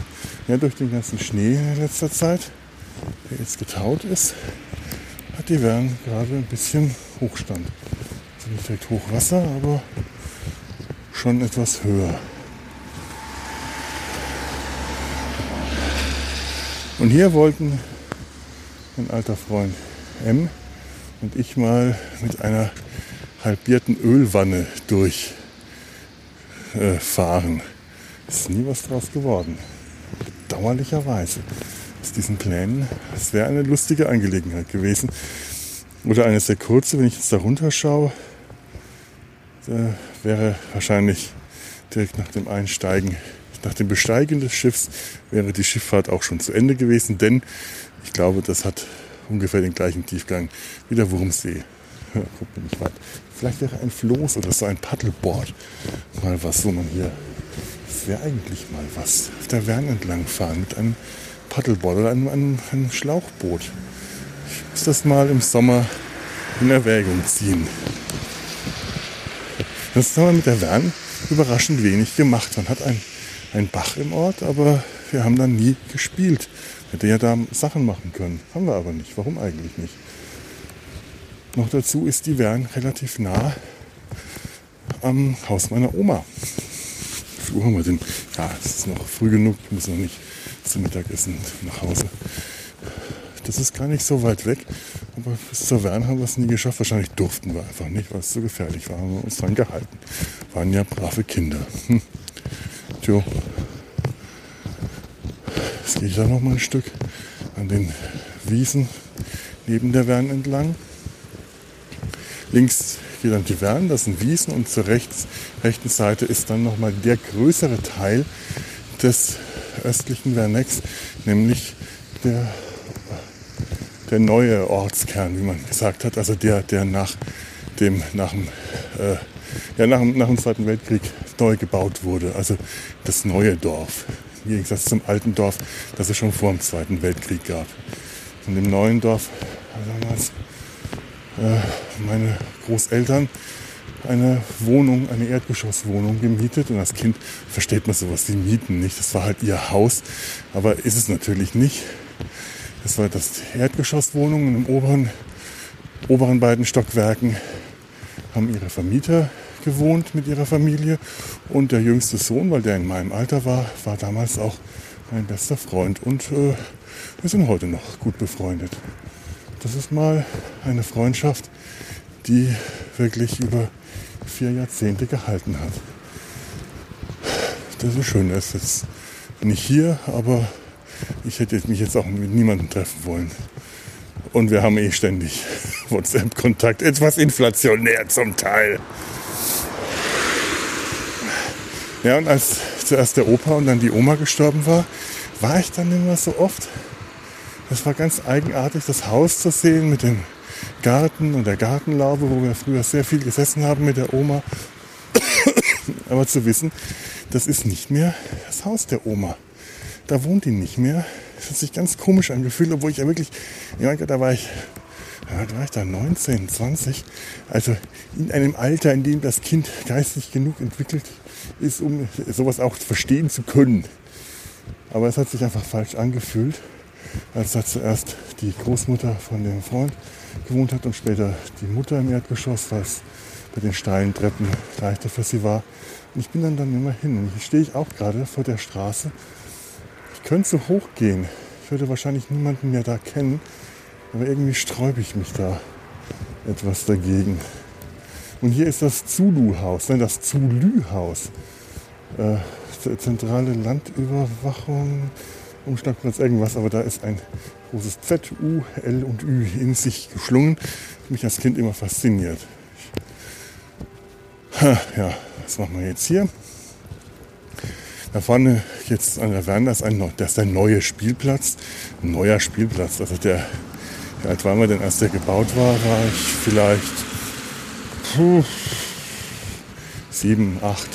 Ja, durch den ganzen Schnee in letzter Zeit, der jetzt getaut ist, hat die Wärme gerade ein bisschen Hochstand. Also nicht direkt Hochwasser, aber schon etwas höher. Und hier wollten mein alter Freund M und ich mal mit einer halbierten Ölwanne durchfahren. Äh, ist nie was draus geworden. Bedauerlicherweise. Aus diesen Plänen, es wäre eine lustige Angelegenheit gewesen. Oder eine sehr kurze, wenn ich jetzt da runterschaue, da wäre wahrscheinlich direkt nach dem Einsteigen, nach dem Besteigen des Schiffs, wäre die Schifffahrt auch schon zu Ende gewesen, denn ich glaube, das hat ungefähr den gleichen Tiefgang wie der Wurmsee. Guck mir nicht weit. Vielleicht wäre ein Floß oder so ein Paddleboard mal was, wo man hier. Das wäre eigentlich mal was. Auf der Wern entlang fahren mit einem Paddleboard oder einem, einem, einem Schlauchboot. Ich muss das mal im Sommer in Erwägung ziehen. Das haben wir mit der Wern überraschend wenig gemacht. Man hat einen Bach im Ort, aber wir haben dann nie gespielt. Hätte ja da Sachen machen können. Haben wir aber nicht. Warum eigentlich nicht? Noch dazu ist die Wern relativ nah am Haus meiner Oma. Wie Uhr haben wir denn? Ja, es ist noch früh genug. Ich muss noch nicht zum Mittagessen nach Hause. Das ist gar nicht so weit weg. Aber bis zur Wern haben wir es nie geschafft. Wahrscheinlich durften wir einfach nicht, weil es zu gefährlich war. Haben wir uns dran gehalten. Waren ja brave Kinder. Hm. Tjo. Gehe ich da noch mal ein Stück an den Wiesen neben der Wern entlang. Links geht dann die Wern, das sind Wiesen und zur rechts, rechten Seite ist dann nochmal der größere Teil des östlichen Wernex, nämlich der, der neue Ortskern, wie man gesagt hat, also der, der nach dem, nach dem, äh, ja, nach, nach dem Zweiten Weltkrieg neu gebaut wurde, also das neue Dorf, im Gegensatz zum alten Dorf, das es schon vor dem Zweiten Weltkrieg gab. In dem neuen Dorf damals äh, meine Großeltern eine Wohnung, eine Erdgeschosswohnung gemietet. Und als Kind versteht man sowas wie Mieten nicht. Das war halt ihr Haus, aber ist es natürlich nicht. Das war das Erdgeschosswohnung und im oberen, oberen beiden Stockwerken haben ihre Vermieter gewohnt mit ihrer Familie. Und der jüngste Sohn, weil der in meinem Alter war, war damals auch mein bester Freund. Und äh, wir sind heute noch gut befreundet. Das ist mal eine Freundschaft, die wirklich über vier Jahrzehnte gehalten hat. Das ist schön. Das ist jetzt nicht hier, aber ich hätte mich jetzt auch mit niemandem treffen wollen. Und wir haben eh ständig WhatsApp-Kontakt. Etwas inflationär zum Teil. Ja, und als zuerst der Opa und dann die Oma gestorben war, war ich dann immer so oft das war ganz eigenartig, das Haus zu sehen mit dem Garten und der Gartenlaube, wo wir früher sehr viel gesessen haben mit der Oma. Aber zu wissen, das ist nicht mehr das Haus der Oma. Da wohnt die nicht mehr. Das hat sich ganz komisch angefühlt, obwohl ich ja wirklich, ja, da war ich, ja, da war ich da 19, 20. Also in einem Alter, in dem das Kind geistig genug entwickelt ist, um sowas auch verstehen zu können. Aber es hat sich einfach falsch angefühlt als da zuerst die Großmutter von dem Freund gewohnt hat und später die Mutter im Erdgeschoss, es bei den steilen Treppen leichter für sie war. Und ich bin dann dann immer hin. Und hier stehe ich auch gerade vor der Straße. Ich könnte so hoch gehen. Ich würde wahrscheinlich niemanden mehr da kennen. Aber irgendwie sträube ich mich da etwas dagegen. Und hier ist das Zulu-Haus, nein, das Zulü-Haus. Äh, zentrale Landüberwachung, Umschlagplatz, irgendwas, aber da ist ein großes Z, U, L und Ü in sich geschlungen. Mich als Kind immer fasziniert. Ja, was machen wir jetzt hier? Da vorne jetzt an der ein, das ist der neue Spielplatz. Ein neuer Spielplatz. Also der, wie alt waren wir denn, als der gebaut war, war ich vielleicht puh, sieben, acht.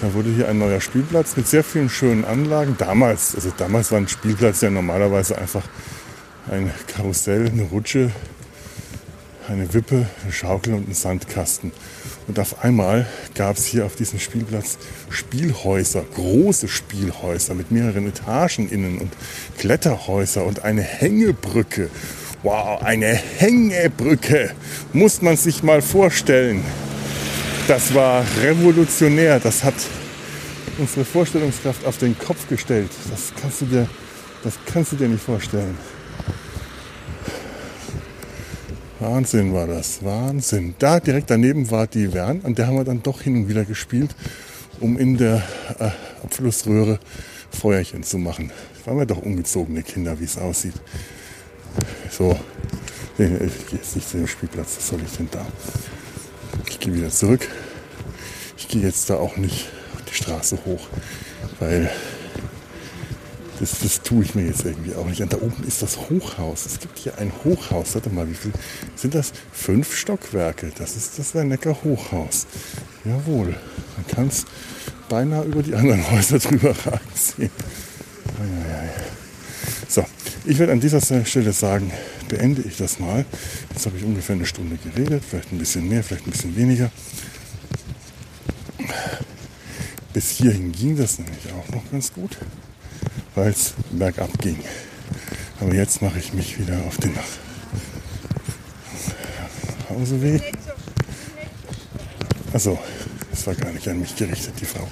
Da wurde hier ein neuer Spielplatz mit sehr vielen schönen Anlagen. Damals, also damals war ein Spielplatz ja normalerweise einfach ein Karussell, eine Rutsche, eine Wippe, eine Schaukel und ein Sandkasten. Und auf einmal gab es hier auf diesem Spielplatz Spielhäuser, große Spielhäuser mit mehreren Etagen innen und Kletterhäuser und eine Hängebrücke. Wow, eine Hängebrücke muss man sich mal vorstellen. Das war revolutionär. Das hat unsere Vorstellungskraft auf den Kopf gestellt. Das kannst du dir, das kannst du dir nicht vorstellen. Wahnsinn war das, Wahnsinn. Da direkt daneben war die Wern, an der haben wir dann doch hin und wieder gespielt, um in der äh, Abflussröhre Feuerchen zu machen. Waren wir doch ungezogene Kinder, wie es aussieht. So, ich gehe jetzt nicht zu dem Spielplatz, was soll ich denn da? Ich gehe wieder zurück. Ich gehe jetzt da auch nicht die Straße hoch, weil das, das tue ich mir jetzt irgendwie auch nicht. Und da oben ist das Hochhaus. Es gibt hier ein Hochhaus. Warte mal, wie viel sind das? Fünf Stockwerke. Das ist das Wernecker Hochhaus. Jawohl. Man kann es beinahe über die anderen Häuser drüber ragen sehen. So, ich werde an dieser Stelle sagen, beende ich das mal. Jetzt habe ich ungefähr eine Stunde geredet, vielleicht ein bisschen mehr, vielleicht ein bisschen weniger. Bis hierhin ging das nämlich auch noch ganz gut weil es bergab ging. Aber jetzt mache ich mich wieder auf den Hauseweg. Also, es war gar nicht an mich gerichtet. Die Frau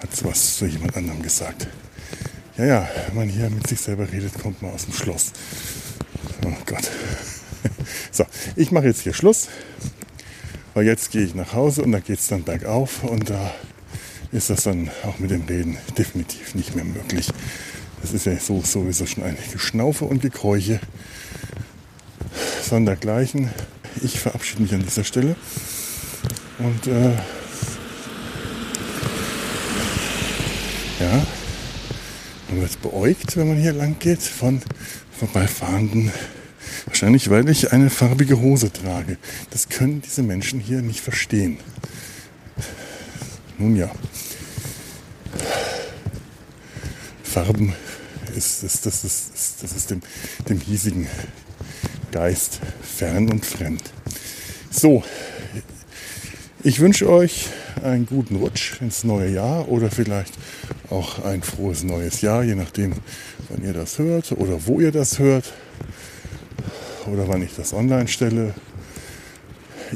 hat sowas zu jemand anderem gesagt. Ja, ja, wenn man hier mit sich selber redet, kommt man aus dem Schloss. Oh Gott. So, ich mache jetzt hier Schluss, weil jetzt gehe ich nach Hause und da geht es dann bergauf und da ist das dann auch mit dem Reden definitiv nicht mehr möglich. Das ist ja so sowieso schon ein Geschnaufe und Gekräuche sondergleichen. Ich verabschiede mich an dieser Stelle und äh, ja, man wird beäugt, wenn man hier lang geht von vorbeifahrenden. Wahrscheinlich, weil ich eine farbige Hose trage. Das können diese Menschen hier nicht verstehen. Nun ja. Farben ist, ist, das, ist, das ist dem, dem hiesigen Geist fern und fremd. So, ich wünsche euch einen guten Rutsch ins neue Jahr oder vielleicht auch ein frohes neues Jahr, je nachdem, wann ihr das hört oder wo ihr das hört oder wann ich das online stelle.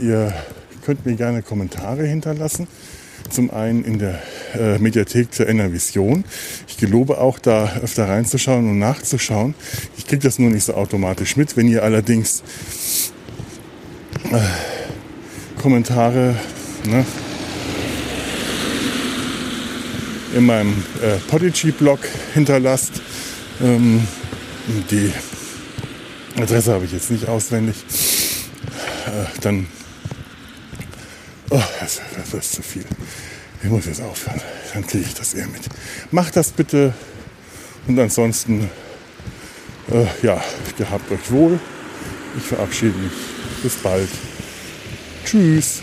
Ihr könnt mir gerne Kommentare hinterlassen. Zum einen in der äh, Mediathek zur Enervision. Ich gelobe auch, da öfter reinzuschauen und nachzuschauen. Ich kriege das nur nicht so automatisch mit. Wenn ihr allerdings äh, Kommentare ne, in meinem äh, Podigy-Blog hinterlasst, ähm, die Adresse habe ich jetzt nicht auswendig, äh, dann oh, das, das ist zu viel. Ich muss jetzt aufhören. Dann kriege ich das eher mit. Macht das bitte. Und ansonsten, äh, ja, gehabt euch wohl. Ich verabschiede mich. Bis bald. Tschüss.